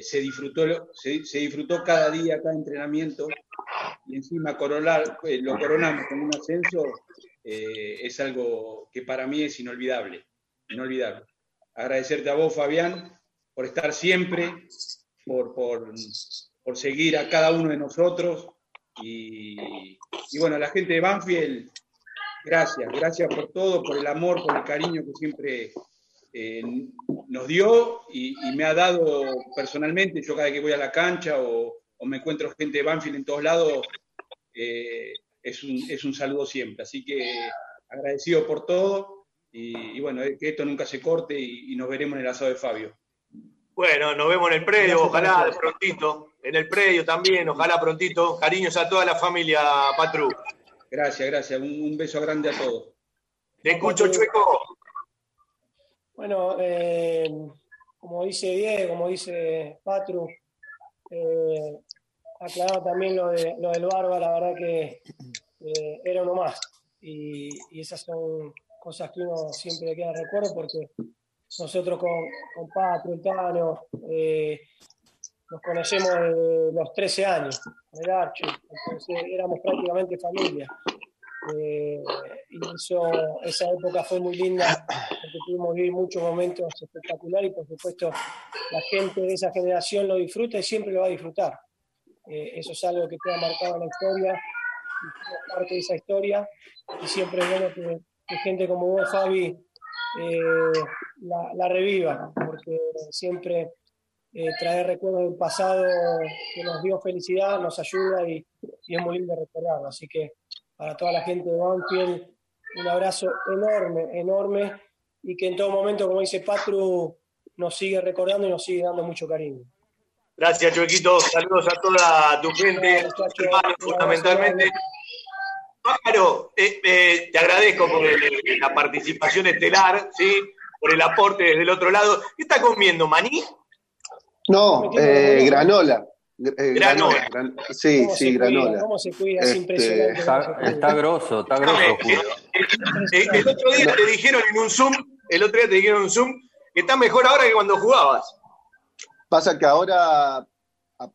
Se, disfrutó, se, disfrutó cada día, cada entrenamiento. Y encima coronar, lo coronamos con un ascenso es algo que para mí es inolvidable. Inolvidable agradecerte a vos, Fabián, por estar siempre, por, por, por seguir a cada uno de nosotros. Y, y bueno, la gente de Banfield, gracias, gracias por todo, por el amor, por el cariño que siempre eh, nos dio y, me ha dado personalmente. Yo cada vez que voy a la cancha o, me encuentro gente de Banfield en todos lados, eh, es, un, es un saludo siempre. Así que agradecido por todo y, bueno, que esto nunca se corte y nos veremos en el asado de Fabio. Bueno, nos vemos en el predio, ojalá prontito. En el predio también, ojalá prontito. Cariños a toda la familia, Patru. Gracias, gracias. Un, un beso grande a todos. Te escucho, Chueco. Bueno, eh, como dice Diego, como dice Patru, eh, aclarado también lo, de, lo del Barba, la verdad que eh, era uno más. Y, y esas son cosas que uno siempre le queda recuerdo porque nosotros con, con Patru, el Tano, eh, nos conocemos desde los 13 años, el Archi, entonces éramos prácticamente familia. Eh, y eso, esa época fue muy linda porque pudimos vivir muchos momentos espectaculares y por supuesto la gente de esa generación lo disfruta y siempre lo va a disfrutar. Eh, eso es algo que queda marcado en la historia, y parte de esa historia y siempre es bueno que, que gente como vos, Fabi, eh, la, la reviva, porque siempre eh, traer recuerdos del pasado que nos dio felicidad nos ayuda y, y es muy lindo recordarlo. Así que para toda la gente de Banfield, un abrazo enorme, enorme, y que en todo momento, como dice Patru, nos sigue recordando y nos sigue dando mucho cariño. Gracias, Chuequito. Saludos a toda tu gente, fundamentalmente. Pájaro, eh, eh, te agradezco por el- la participación estelar, ¿sí? por el aporte desde el otro lado. ¿Qué está comiendo, maní? No, eh, granola. Eh, Granola. gran- sí, ¿Cómo sí, cuida? granola. ¿Cómo se cuida? Es Este, impresionante. cómo se cuida. Está grosso, está grosso. Eh, el otro día te dijeron en un Zoom, el otro día te dijeron en un Zoom, que está mejor ahora que cuando jugabas. Pasa que ahora,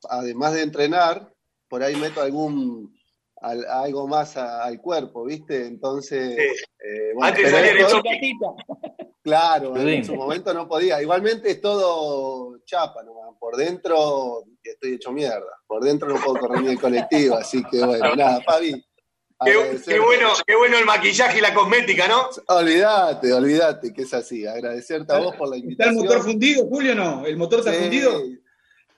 además de entrenar, por ahí meto algún al- algo más a- al cuerpo, ¿viste? Entonces, eh, bueno, Antes salir el. Claro, en su momento no podía. Igualmente es todo chapa nomás. Por dentro estoy hecho mierda. Por dentro no puedo correr ni el colectivo, así que bueno, nada, Fabi. Qué, bueno, qué bueno el maquillaje y la cosmética, ¿no? Olvídate, olvídate que es así. Agradecerte a vos por la ¿Está el invitación. motor fundido, Julio, no? ¿El motor está Sí. fundido?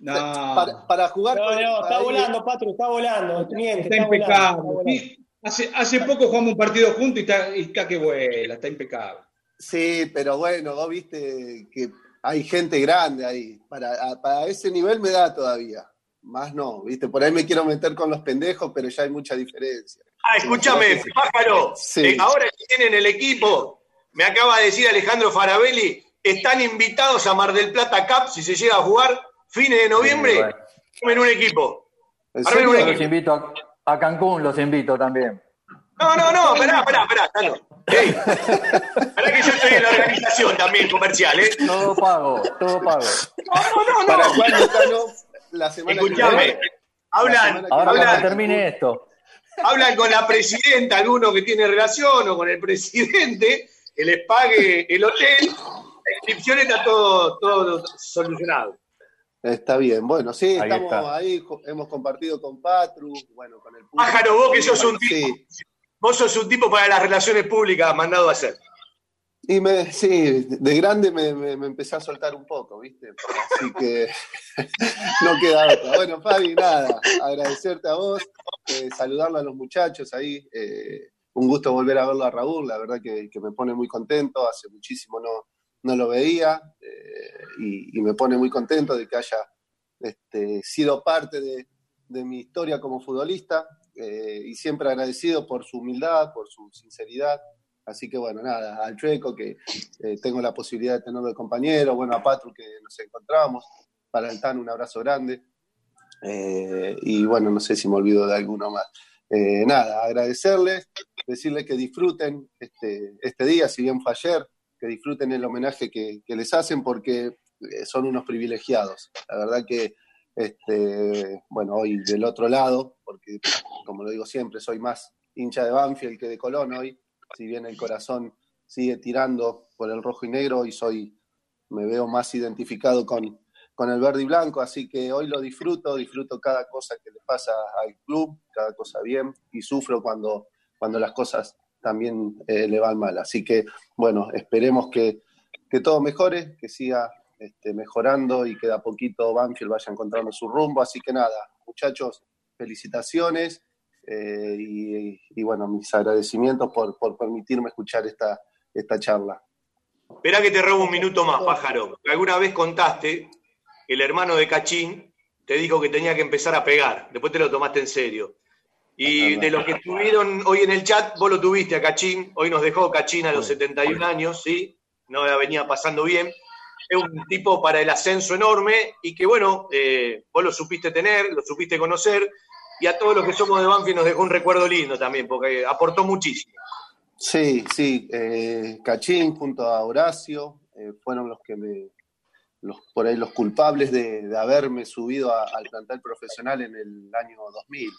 No. Para, para jugar No, no, está ahí- volando, Patru, está volando. Miente, Está está volando, impecable. está volando. Sí, Hace, hace poco jugamos un partido juntos y está, y está que vuela, está impecable. Sí, pero bueno, vos viste que hay gente grande ahí. Para, a- para ese nivel me da todavía. Más no, viste, por ahí me quiero meter con los pendejos, pero ya hay mucha diferencia. Ah, escúchame, pájaro. Sí. eh, ahora que tienen el equipo, me acaba de decir Alejandro Farabelli, están invitados a Mar del Plata Cup si se llega a jugar fines de noviembre. bueno. Un equipo. ¿En Armen un Yo equipo. los invito a, a Cancún, los invito también. No, no, no, esperá, esperá, esperá, Tano. Ey, esperá que yo estoy en la organización también comercial, ¿eh? Todo pago, todo pago. No, no, no, ¿Para no. cuándo, Tano? La semana que Escuchame, hablan, Ahora hablan, termine esto. hablan con la presidenta, alguno que tiene relación, o con el presidente, que les pague el hotel, la inscripción está todo, todo solucionado. Está bien, bueno, sí, Ahí estamos está. ahí, hemos compartido con Patru, bueno, con el público. Pájaro, vos que sos un tipo, Sí, vos sos un tipo para las relaciones públicas mandado a hacer. y me, sí, de grande me, me- me empecé a soltar un poco, ¿viste? Así que no queda otra. Bueno, Fabi, nada, agradecerte a vos, eh, saludarlo a los muchachos ahí. eh, un gusto volver a verlo a Raúl, la verdad que, que me pone muy contento, hace muchísimo no, no lo veía eh, y, me pone muy contento de que haya este, sido parte de, mi historia como futbolista eh, y siempre agradecido por su humildad, por su sinceridad. Así que bueno, nada, al Chueco que eh, tengo la posibilidad de tenerlo de compañero, bueno, a Patru que nos encontramos, para el TAN un abrazo grande. Y bueno, no sé si me olvido de alguno más. Nada, agradecerles, decirles que disfruten este, este día, si bien fue ayer, que disfruten el homenaje que, les hacen porque eh, son unos privilegiados. La verdad que, este, bueno, hoy del otro lado, porque como lo digo siempre, soy más hincha de Banfield que de Colón hoy, si bien el corazón sigue tirando por el rojo y negro y soy, me veo más identificado con, con el verde y blanco, así que hoy lo disfruto, disfruto cada cosa que le pasa al club, cada cosa bien, y sufro cuando, cuando las cosas también eh, le van mal. Así que, bueno, esperemos que, que todo mejore, que siga este, mejorando y que de a poquito Banfield vaya encontrando su rumbo. Así que nada, muchachos, felicitaciones eh, y, bueno, mis agradecimientos por, por permitirme escuchar esta, esta charla. Esperá que te robo un minuto más, pájaro. Alguna vez contaste que el hermano de Cachín te dijo que tenía que empezar a pegar. Después te lo tomaste en serio. Y de los que estuvieron hoy en el chat, vos lo tuviste a Cachín. Hoy nos dejó Cachín a los 71 años, ¿sí? No la venía pasando bien. Es un tipo para el ascenso enorme y que, bueno, eh, vos lo supiste tener, lo supiste conocer. Y a todos los que somos de Banfield nos dejó un recuerdo lindo también, porque aportó muchísimo. Sí, sí, eh, Cachín junto a Horacio eh, fueron los que me, los, por ahí los culpables de, de haberme subido a- al plantel profesional en el año 2000.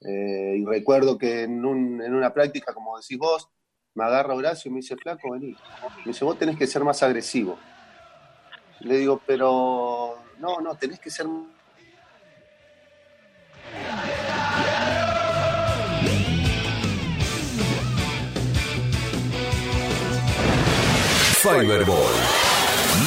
Eh, y recuerdo que en, un- en una práctica, como decís vos, me agarra Horacio y me dice, flaco, vení. Me dice, vos tenés que ser más agresivo. Le digo, pero no, no, tenés que ser Fiberball.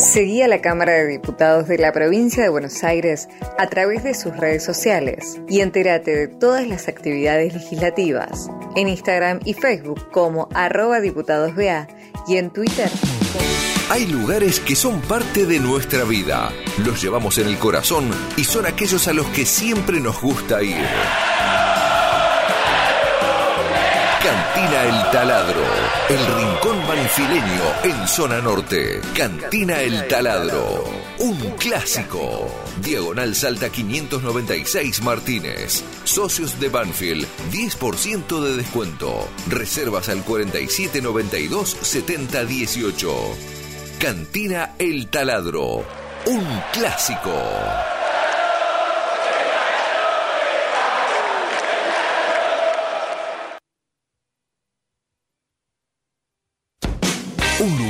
Seguí a la Cámara de Diputados de la Provincia de Buenos Aires a través de sus redes sociales y entérate de todas las actividades legislativas en Instagram y Facebook como arroba diputadosBA y en Twitter. Hay lugares que son parte de nuestra vida. Los llevamos en el corazón y son aquellos a los que siempre nos gusta ir. Cantina El Taladro, el rincón banfileño en zona norte. Cantina El Taladro, un clásico. Diagonal Salta 596 Martínez. Socios de Banfield, 10% de descuento. Reservas al 4792 7018. Cantina El Taladro, un clásico. 1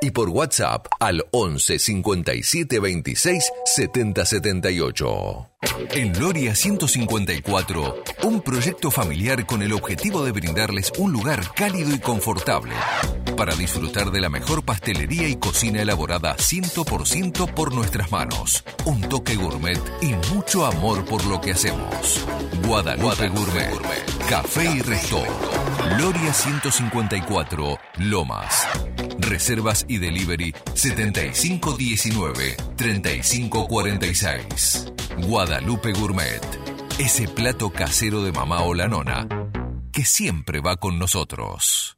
y por WhatsApp al 11 57 26 70 78. En Loria 154, un proyecto familiar con el objetivo de brindarles un lugar cálido y confortable para disfrutar de la mejor pastelería y cocina elaborada 100% por nuestras manos, un toque gourmet y mucho amor por lo que hacemos. Guadalupe, Gourmet, Café y Resto, Loria 154, Lomas. Reservas y delivery 7519-3546. Guadalupe Gourmet. Ese plato casero de mamá o la nona que siempre va con nosotros.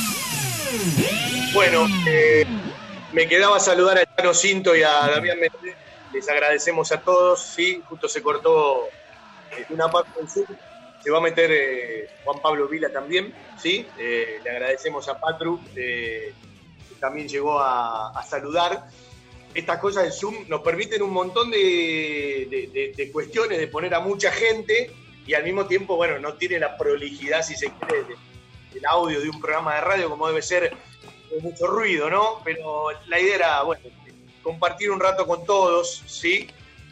Bueno, eh, me quedaba saludar a Tano Cinto y a Damián Méndez. Les agradecemos a todos. Sí, justo se cortó eh, una parte del Zoom. Se va a meter eh, Juan Pablo Vila también. Sí, le agradecemos a Patru, que también llegó a, saludar. Estas cosas del Zoom nos permiten un montón de, cuestiones, de poner a mucha gente y al mismo tiempo, bueno, no tiene la prolijidad, si se quiere, del audio de un programa de radio como debe ser mucho ruido, ¿no? Pero la idea era, bueno, compartir un rato con todos, ¿sí?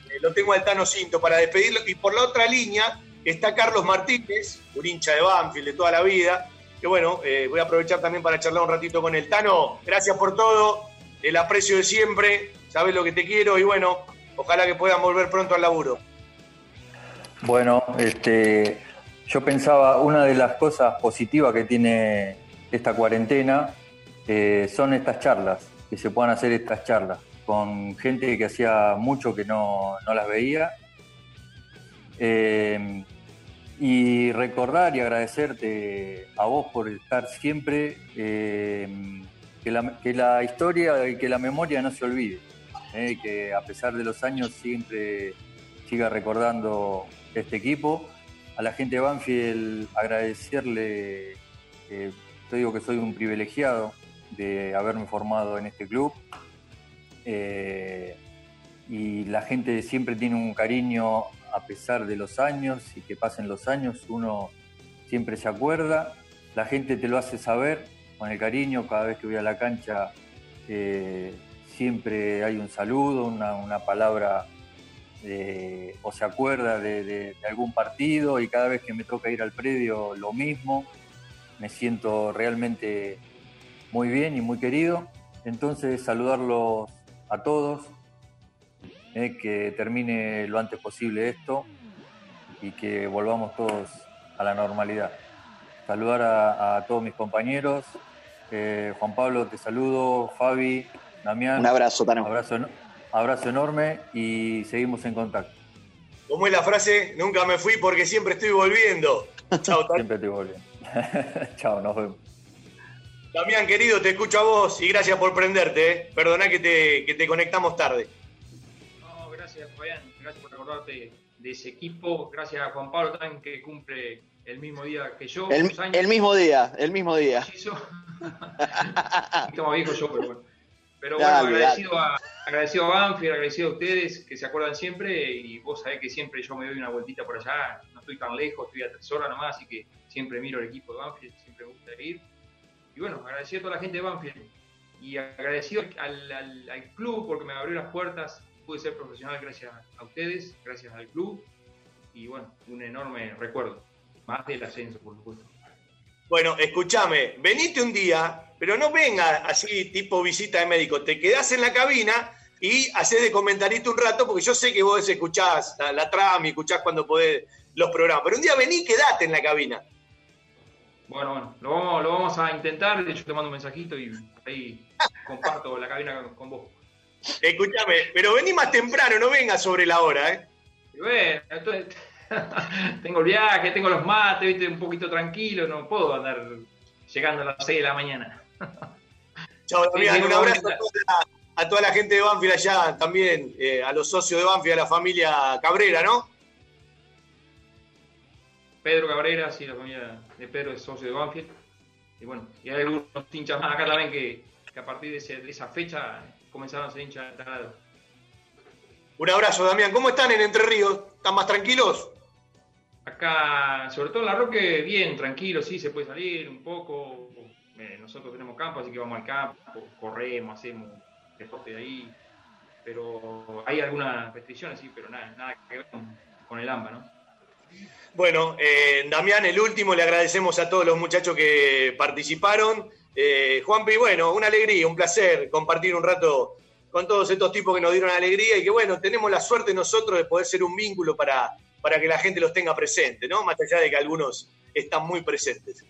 Eh, lo tengo al Tano Cinto para despedirlo. Y por la otra línea está Carlos Martínez, un hincha de Banfield de toda la vida, que bueno, eh, voy a aprovechar también para charlar un ratito con el Tano. Gracias por todo, el aprecio de siempre, sabes lo que te quiero y bueno, ojalá que puedan volver pronto al laburo. Bueno, este, yo pensaba, una de las cosas positivas que tiene esta cuarentena eh, son estas charlas, que se puedan hacer estas charlas con gente que hacía mucho que no, las veía. Eh, y recordar y agradecerte a vos por estar siempre, eh, que, la, historia y que la memoria no se olvide, que a pesar de los años siempre siga recordando este equipo. A la gente de Banfield agradecerle, te digo que soy un privilegiado, de haberme formado en este club. Eh, y la gente siempre tiene un cariño a pesar de los años y que pasen los años, uno siempre se acuerda, la gente te lo hace saber con el cariño, cada vez que voy a la cancha eh, siempre hay un saludo, una, palabra eh, o se acuerda de, algún partido y cada vez que me toca ir al predio lo mismo, me siento realmente muy bien y muy querido. Entonces, saludarlos a todos, eh, que termine lo antes posible esto y que volvamos todos a la normalidad. Saludar a, todos mis compañeros. Eh, Juan Pablo, te saludo. Fabi, Damián. Un abrazo, Tano. Abrazo, abrazo enorme y seguimos en contacto. ¿Cómo es la frase? Nunca me fui porque siempre estoy volviendo. Chao, Siempre estoy volviendo. Chao, nos vemos. Damián, querido, te escucho a vos y gracias por prenderte. ¿eh? Perdoná que te, que te conectamos tarde. No, gracias, Fabián. Gracias por recordarte de ese equipo. Gracias a Juan Pablo también, que cumple el mismo día que yo. El, el mismo día, el mismo día. Estamos viejos yo, pero bueno. Pero bueno, agradecido, a, agradecido a Banfield, agradecido a ustedes que se acuerdan siempre y vos sabés que siempre yo me doy una vueltita por allá, no estoy tan lejos, estoy a tres horas nomás, así que siempre miro el equipo de Banfield, siempre me gusta ir y bueno, agradecido a toda la gente de Banfield y agradecido al, club porque me abrió las puertas, pude ser profesional gracias a ustedes, gracias al club y bueno, un enorme recuerdo, más del ascenso por supuesto. Bueno, escúchame, venite un día pero no venga así tipo visita de médico, te quedás en la cabina y haces de comentarista un rato, porque yo sé que vos escuchás la, la trama y escuchás cuando podés los programas, pero un día vení y quedate en la cabina. Bueno, bueno, lo vamos, lo vamos a intentar. De hecho, te mando un mensajito y ahí comparto la cabina con, con vos. Escúchame, pero vení más temprano, no venga sobre la hora, ¿eh? Y bueno, entonces, tengo el viaje, tengo los mates, viste, un poquito tranquilo, no puedo andar llegando a las 6 de la mañana. Chao, Sí, un abrazo a toda, la, a toda la gente de Banfield allá también, eh, a los socios de Banfield, a la familia Cabrera, ¿no? Pedro Cabrera, sí, la familia de Pedro es socio de Banfield. Y bueno, y hay algunos hinchas más acá también que, que a partir de, ese- de esa fecha comenzaron a ser hinchas de Taladro. Un abrazo, Damián. ¿Cómo están en Entre Ríos? ¿Están más tranquilos? Acá, sobre todo en La Roque, bien, tranquilo, sí, se puede salir un poco. Eh, nosotros tenemos campo, así que vamos al campo, corremos, hacemos deporte de ahí. Pero hay algunas restricciones, sí, pero nada, nada que ver con, el AMBA, ¿no? Bueno, eh, Damián, el último, le agradecemos a todos los muchachos que participaron. Eh, Juanpi, bueno, una alegría, un placer compartir un rato con todos estos tipos que nos dieron alegría y que, bueno, tenemos la suerte nosotros de poder ser un vínculo para, para que la gente los tenga presente, ¿no? Más allá de que algunos están muy presentes.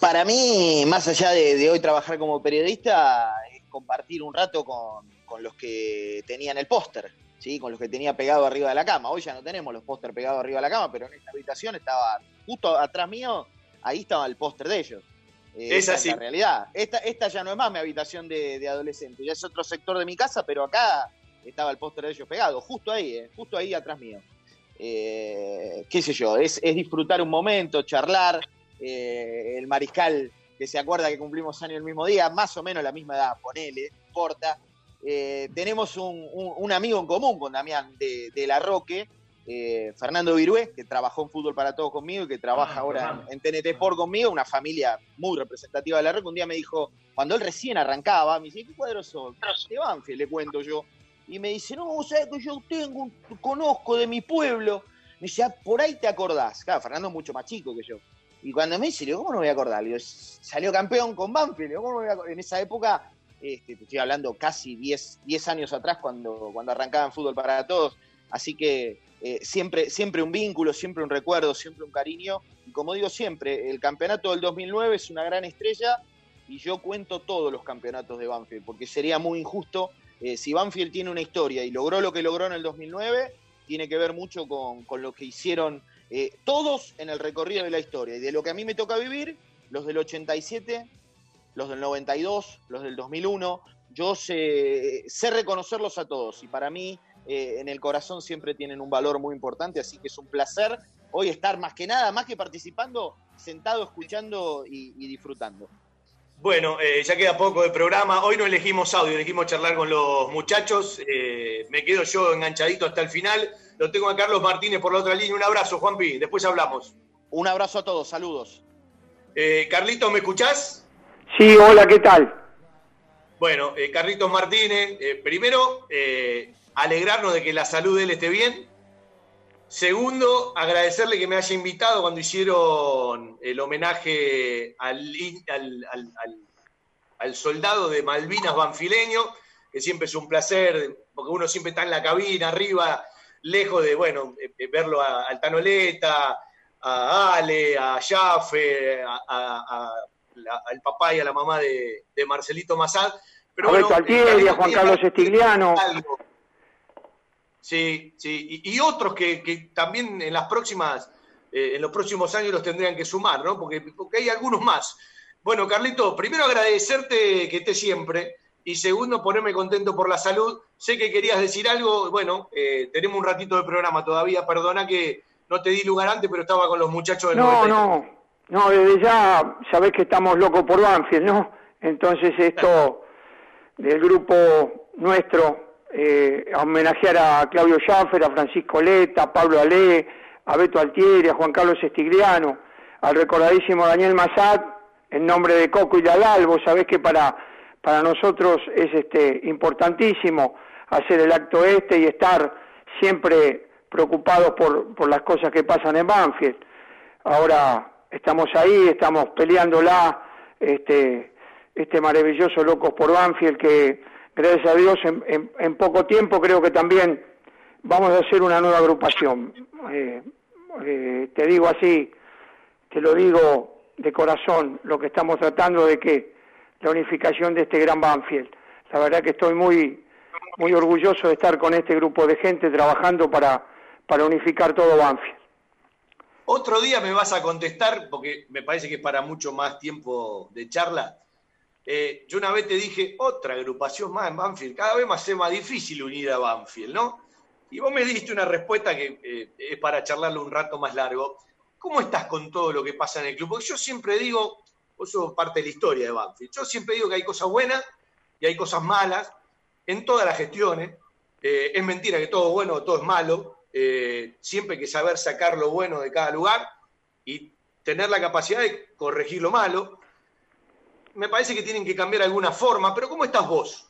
Para mí, más allá de, de hoy trabajar como periodista, es compartir un rato con, con los que tenían el póster, ¿sí? con los que tenía pegado arriba de la cama. Hoy ya no tenemos los póster pegados arriba de la cama, pero en esta habitación estaba justo atrás mío, ahí estaba el póster de ellos. Eh, Es así. la realidad. Esta, esta ya no es más mi habitación de, de adolescente, ya es otro sector de mi casa, pero acá estaba el póster de ellos pegado, justo ahí, eh, justo ahí atrás mío. Eh, qué sé yo, es, es disfrutar un momento, charlar, eh, el mariscal que se acuerda que cumplimos años el mismo día, más o menos la misma edad, ponele, importa. Eh, tenemos un, un- un amigo en común con Damián de, de La Roque, Fernando Virué, que trabajó en Fútbol para Todos conmigo y que trabaja Ah, ahora en, en TNT Sport conmigo, una familia muy representativa de La Roque. Un día me dijo, cuando él recién arrancaba, me dice, ¿qué cuadros son? De Banfield, le cuento yo. Y me dice, no, vos sabés que yo tengo, un- conozco de mi pueblo. Me dice, "Ah, por ahí te acordás. Claro, Fernando es mucho más chico que yo. Y cuando me dice, ¿cómo no me voy a acordar? Le digo, salió campeón con Banfield. ¿cómo? En esa época, este, te estoy hablando casi 10, 10 años atrás, cuando, cuando arrancaba en Fútbol para Todos. Así que eh, siempre, siempre un vínculo, siempre un recuerdo, siempre un cariño. Y como digo siempre, el campeonato del 2009 es una gran estrella y yo cuento todos los campeonatos de Banfield, porque sería muy injusto. Eh, si Banfield tiene una historia y logró lo que logró en el 2009, tiene que ver mucho con, con lo que hicieron eh, todos en el recorrido de la historia. Y de lo que a mí me toca vivir, los del 87, los del 92, los del 2001, yo sé, reconocerlos a todos y para mí eh, en el corazón siempre tienen un valor muy importante, así que es un placer hoy estar más que nada, más que participando, sentado escuchando y disfrutando. Bueno, eh, ya queda poco de programa. Hoy no elegimos audio, elegimos charlar con los muchachos. Eh, me quedo yo enganchadito hasta el final. Lo tengo a Carlos Martínez por la otra línea. Un abrazo, Juanpi. Después hablamos. Un abrazo a todos, saludos. Eh, Carlitos, ¿me escuchás? Sí, hola, ¿qué tal? Bueno, eh, Carlitos Martínez, eh, primero, eh, alegrarnos de que la salud de él esté bien. Segundo, agradecerle que me haya invitado cuando hicieron el homenaje al, al- al- al- al soldado de Malvinas banfileño, que siempre es un placer, porque uno siempre está en la cabina, arriba, lejos de, bueno, eh, eh, verlo a, al Tanoleta, a Ale, a Jaffe, a- a- a- la- al papá y a la mamá de, de Marcelito Massad. Pero a Beto bueno, Altieri, Juan Carlos Estigliano. algo. Sí, sí, y, y otros que, que también en las próximas, eh, en los próximos años los tendrían que sumar, ¿no? Porque, porque hay algunos más. Bueno, Carlito, primero agradecerte que estés siempre y segundo ponerme contento por la salud. Sé que querías decir algo, bueno, eh, tenemos un ratito de programa todavía, perdona que no te di lugar antes, pero estaba con los muchachos del No, 93. no, no, desde ya sabés que estamos locos por Banfield, ¿no? Entonces esto del grupo nuestro, eh, homenajear a Claudio Schaffer, a Francisco Leta, a Pablo Ale, a Beto Altieri, a Juan Carlos Estigliano, al recordadísimo Daniel Massad, en nombre de Coco y Dalal, vos sabés que para, para nosotros es este importantísimo hacer el acto este y estar siempre preocupados por, por las cosas que pasan en Banfield. Ahora estamos ahí, estamos peleándola, este, este maravilloso Locos por Banfield que gracias a Dios en, en- poco tiempo creo que también vamos a hacer una nueva agrupación. Eh, eh, te digo así, te lo digo de corazón, lo que estamos tratando de que la unificación de este gran Banfield. La verdad que estoy muy muy orgulloso de estar con este grupo de gente trabajando para, para unificar todo Banfield. Otro día me vas a contestar, porque me parece que es para mucho más tiempo de charla. Eh, yo una vez te dije, otra agrupación más en Banfield, cada vez más es más difícil unir a Banfield, ¿no? Y vos me diste una respuesta que eh, es para charlarlo un rato más largo. ¿Cómo estás con todo lo que pasa en el club? Porque yo siempre digo, vos sos parte de la historia de Banfield, yo siempre digo que hay cosas buenas y hay cosas malas en todas las gestiones. Eh, es mentira que todo es bueno o todo es malo. Siempre hay que saber sacar lo bueno de cada lugar y tener la capacidad de corregir lo malo. Me parece que tienen que cambiar alguna forma, pero ¿cómo estás vos?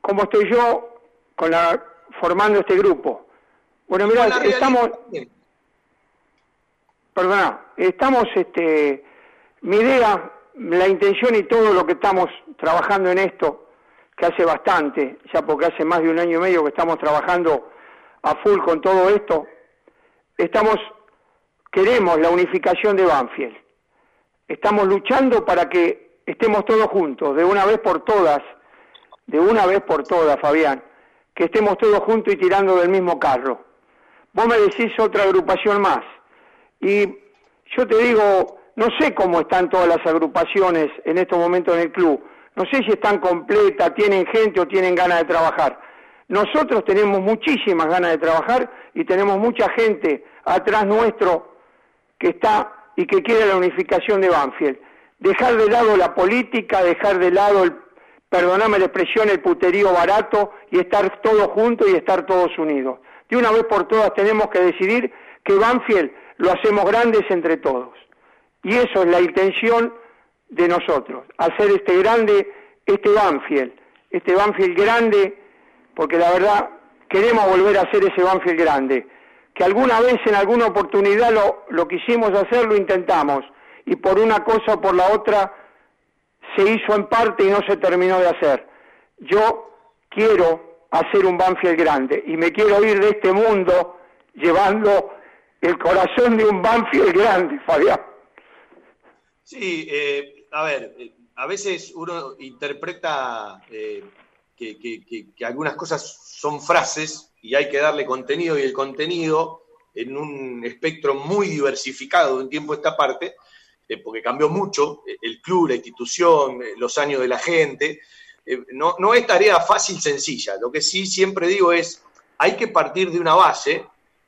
¿Cómo estoy yo con la, formando este grupo? Bueno, mira, estamos, también. perdona, estamos, este, mi idea, la intención y todo lo que estamos trabajando en esto, que hace bastante, ya porque hace más de un año y medio que estamos trabajando a full con todo esto, estamos, queremos la unificación de Banfield. Estamos luchando para que estemos todos juntos, de una vez por todas, de una vez por todas, Fabián, que estemos todos juntos y tirando del mismo carro. Vos me decís otra agrupación más. Y yo te digo, no sé cómo están todas las agrupaciones en estos momentos en el club. No sé si están completas, tienen gente o tienen ganas de trabajar. Nosotros tenemos muchísimas ganas de trabajar y tenemos mucha gente atrás nuestro que está y que quiere la unificación de Banfield. Dejar de lado la política, dejar de lado el, perdoname la expresión, el puterío barato y estar todos juntos y estar todos unidos. De una vez por todas tenemos que decidir que Banfield lo hacemos grandes entre todos. Y eso es la intención de nosotros, hacer este grande, este Banfield, este Banfield grande, porque la verdad queremos volver a hacer ese Banfield grande, que alguna vez en alguna oportunidad lo, lo quisimos hacer, lo intentamos, y por una cosa o por la otra se hizo en parte y no se terminó de hacer. Yo quiero hacer un Banfield grande y me quiero ir de este mundo llevando el corazón de un Banfield grande, Fabián. Sí, eh, a ver, eh, a veces uno interpreta eh, que, que- algunas cosas son frases y hay que darle contenido y el contenido en un espectro muy diversificado de un tiempo a esta parte, eh, porque cambió mucho eh, el club, la institución, eh, los años de la gente. No, no es tarea fácil, sencilla. Lo que sí siempre digo es, hay que partir de una base,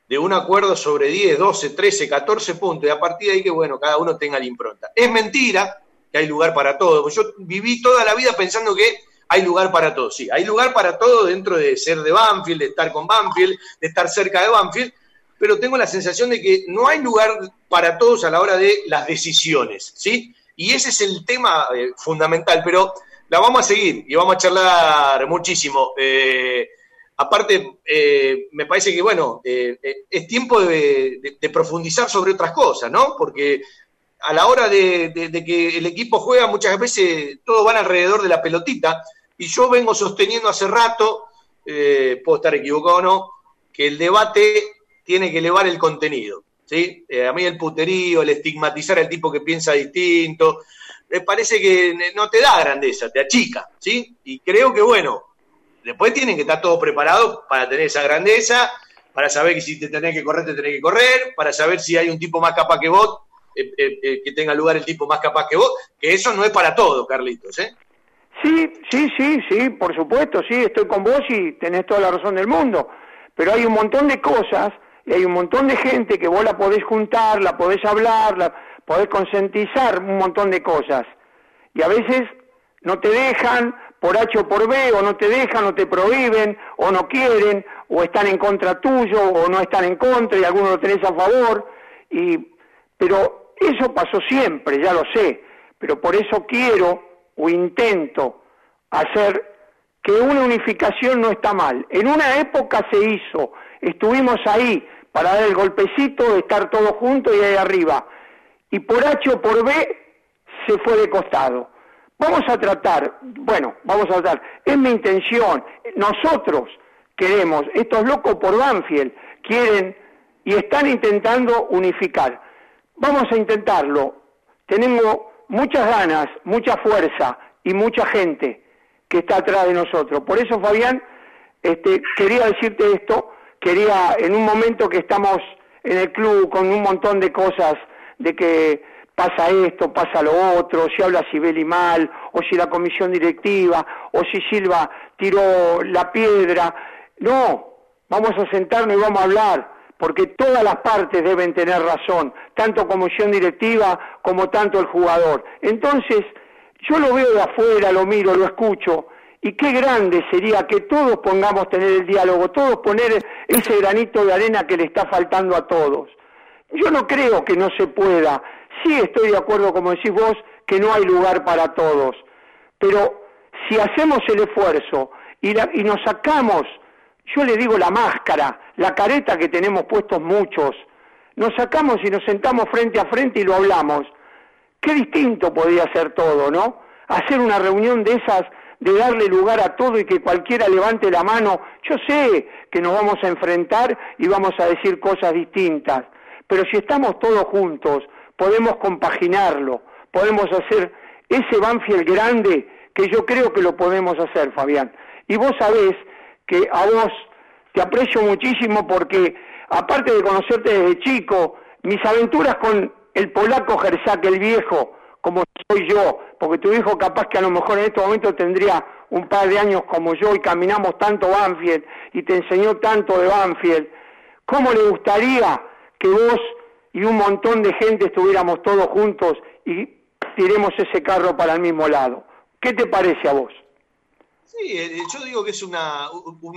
de un acuerdo sobre 10, 12, 13, 14 puntos, y a partir de ahí que, bueno, cada uno tenga la impronta. Es mentira que hay lugar para todo, yo viví toda la vida pensando que hay lugar para todo. Sí, hay lugar para todo dentro de ser de Banfield, de estar con Banfield, de estar cerca de Banfield, pero tengo la sensación de que no hay lugar para todos a la hora de las decisiones, ¿sí? Y ese es el tema eh, fundamental, pero la vamos a seguir y vamos a charlar muchísimo. Eh, aparte, eh, me parece que, bueno, es tiempo de, profundizar sobre otras cosas, ¿no? Porque a la hora de- de que el equipo juega, muchas veces todo van alrededor de la pelotita, y yo vengo sosteniendo hace rato, eh, puedo estar equivocado o no, que el debate tiene que elevar el contenido. ¿sí? Eh, a mí el puterío, el estigmatizar al tipo que piensa distinto, me parece que no te da grandeza, te achica. ¿sí? Y creo que, bueno, después tienen que estar todos preparados para tener esa grandeza, para saber que si te tenés que correr, te tenés que correr, para saber si hay un tipo más capaz que vos, eh, eh, eh, que tenga lugar el tipo más capaz que vos, que eso no es para todo, Carlitos. ¿eh? Sí, sí, sí, sí, por supuesto, sí, estoy con vos y tenés toda la razón del mundo. Pero hay un montón de cosas y hay un montón de gente que vos la podés juntar, la podés hablar, la podés concientizar un montón de cosas. Y a veces no te dejan por H o por B, o no te dejan, o te prohíben, o no quieren, o están en contra tuyo, o no están en contra, y algunos lo tenés a favor. Y, pero eso pasó siempre, ya lo sé. Pero por eso quiero o intento hacer que una unificación no está mal. En una época se hizo, estuvimos ahí para dar el golpecito de estar todos juntos y ahí arriba. Y por H o por B se fue de costado. Vamos a tratar, bueno, vamos a tratar, es mi intención, nosotros queremos, estos locos por Banfield quieren y están intentando unificar. Vamos a intentarlo. Tenemos muchas ganas, mucha fuerza y mucha gente que está atrás de nosotros. Por eso, Fabián, este, quería decirte esto, quería en un momento que estamos en el club con un montón de cosas, de que pasa esto, pasa lo otro, si habla Sibeli mal, o si la comisión directiva, o si Silva tiró la piedra. No, vamos a sentarnos y vamos a hablar, porque todas las partes deben tener razón, tanto comisión directiva como tanto el jugador. Entonces, yo lo veo de afuera, lo miro, lo escucho, y qué grande sería que todos pongamos tener el diálogo, todos poner ese granito de arena que le está faltando a todos. Yo no creo que no se pueda. Sí estoy de acuerdo, como decís vos, que no hay lugar para todos. Pero si hacemos el esfuerzo y, y nos sacamos, yo le digo la máscara, la careta que tenemos puestos muchos, nos sacamos y nos sentamos frente a frente y lo hablamos. Qué distinto podría ser todo, ¿no? Hacer una reunión de esas de darle lugar a todo y que cualquiera levante la mano. Yo sé que nos vamos a enfrentar y vamos a decir cosas distintas, pero si estamos todos juntos, podemos compaginarlo, podemos hacer ese Banfield grande que yo creo que lo podemos hacer, Fabián. Y vos sabés que a vos te aprecio muchísimo porque, aparte de conocerte desde chico, mis aventuras con el polaco Gersak el viejo, como soy yo, porque tu hijo capaz que a lo mejor en este momento tendría un par de años como yo y caminamos tanto Banfield y te enseñó tanto de Banfield, ¿cómo le gustaría que vos y un montón de gente estuviéramos todos juntos y tiremos ese carro para el mismo lado? ¿Qué te parece a vos? Sí, eh, yo digo que es una,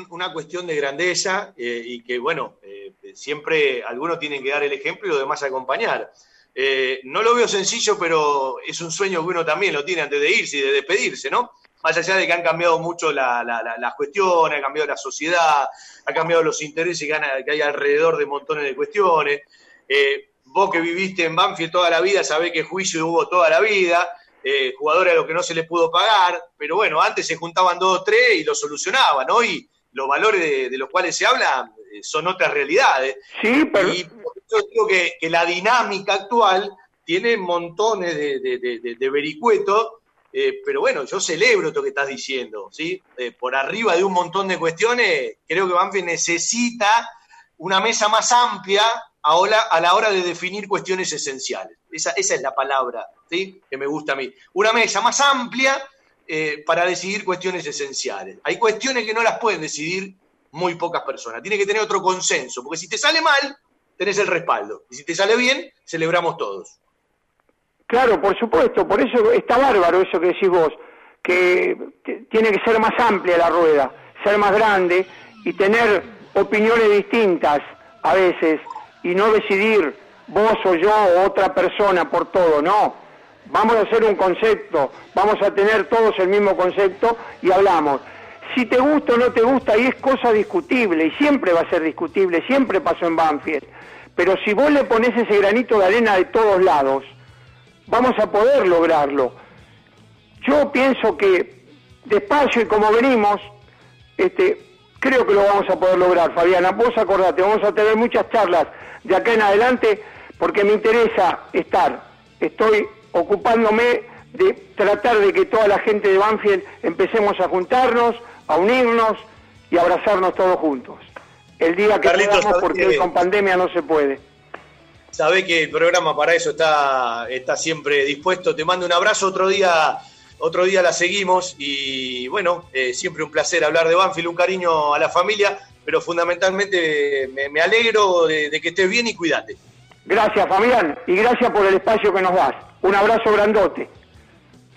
una cuestión de grandeza eh, y que, bueno, eh, siempre algunos tienen que dar el ejemplo y los demás acompañar. Eh, no lo veo sencillo, pero es un sueño que uno también lo tiene antes de irse y de despedirse, ¿no? Más allá de que han cambiado mucho las cuestiones, ha cambiado la sociedad, ha cambiado los intereses que, hay alrededor de montones de cuestiones. Eh, vos que viviste en Banfield toda la vida, sabés que juicio hubo toda la vida, eh, jugadores a los que no se les pudo pagar, pero bueno, antes se juntaban dos o tres y lo solucionaban, ¿no? Y los valores de, los cuales se habla son otras realidades. Sí, pero yo digo que, la dinámica actual tiene montones de, vericuetos, eh, pero bueno, yo celebro esto que estás diciendo, ¿sí? Eh, por arriba de un montón de cuestiones, creo que Banfield necesita una mesa más amplia a la hora de definir cuestiones esenciales. Esa, esa es la palabra, ¿sí? Que me gusta a mí. Una mesa más amplia eh, para decidir cuestiones esenciales. Hay cuestiones que no las pueden decidir muy pocas personas. Tiene que tener otro consenso, porque si te sale mal, tenés el respaldo. Y si te sale bien, celebramos todos. Claro, por supuesto, por eso está bárbaro eso que decís vos, que tiene que ser más amplia la rueda, ser más grande y tener opiniones distintas a veces y no decidir vos o yo o otra persona por todo, no. Vamos a hacer un concepto, vamos a tener todos el mismo concepto y hablamos. Si te gusta o no te gusta, y es cosa discutible, y siempre va a ser discutible, siempre pasó en Banfield pero si vos le pones ese granito de arena de todos lados, vamos a poder lograrlo. Yo pienso que despacio y como venimos, este, creo que lo vamos a poder lograr, Fabiana. Vos acordate, vamos a tener muchas charlas de acá en adelante porque me interesa estar. Estoy ocupándome de tratar de que toda la gente de Banfield empecemos a juntarnos, a unirnos y a abrazarnos todos juntos el día que podamos, porque con pandemia no se puede. Sabe que el programa para eso está, está siempre dispuesto. Te mando un abrazo, otro día, otro día la seguimos y bueno, eh, siempre un placer hablar de Banfield, un cariño a la familia, pero fundamentalmente me, alegro de, de, que estés bien y cuídate. Gracias, Fabián, y gracias por el espacio que nos das. Un abrazo grandote.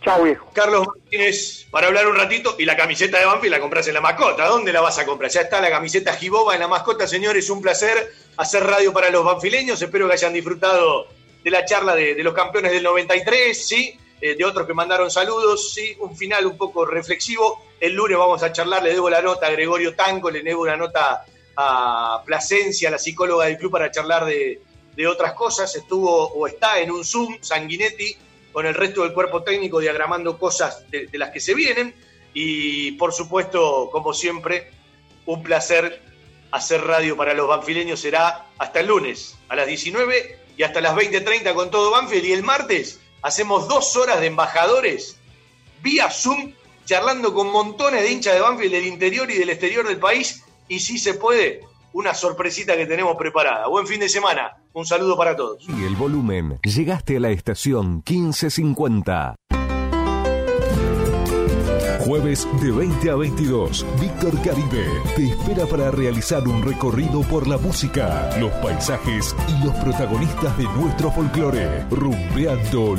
Chao, viejo. Carlos Martínez, para hablar un ratito, y la camiseta de Banfield la compras en la mascota. ¿Dónde la vas a comprar? Ya está la camiseta Giboba en la mascota, señores. Un placer hacer radio para los banfileños. Espero que hayan disfrutado de la charla de, los campeones del 93, ¿sí? Eh, de otros que mandaron saludos, ¿sí? Un final un poco reflexivo. El lunes vamos a charlar, le debo la nota a Gregorio Tanco, le debo una nota a Plasencia, la psicóloga del club, para charlar de, de otras cosas. Estuvo o está en un Zoom, Sanguinetti con el resto del cuerpo técnico diagramando cosas de, de las que se vienen. Y por supuesto, como siempre, un placer hacer radio para los banfileños. Será hasta el lunes a las 19 y hasta las 20.30 con todo Banfield. Y el martes hacemos dos horas de embajadores vía Zoom charlando con montones de hinchas de Banfield del interior y del exterior del país. Y si se puede, una sorpresita que tenemos preparada. Buen fin de semana. Un saludo para todos. Y el volumen. Llegaste a la estación 1550. Jueves de 20 a 22, Víctor Caribe te espera para realizar un recorrido por la música, los paisajes y los protagonistas de nuestro folclore, rumbeando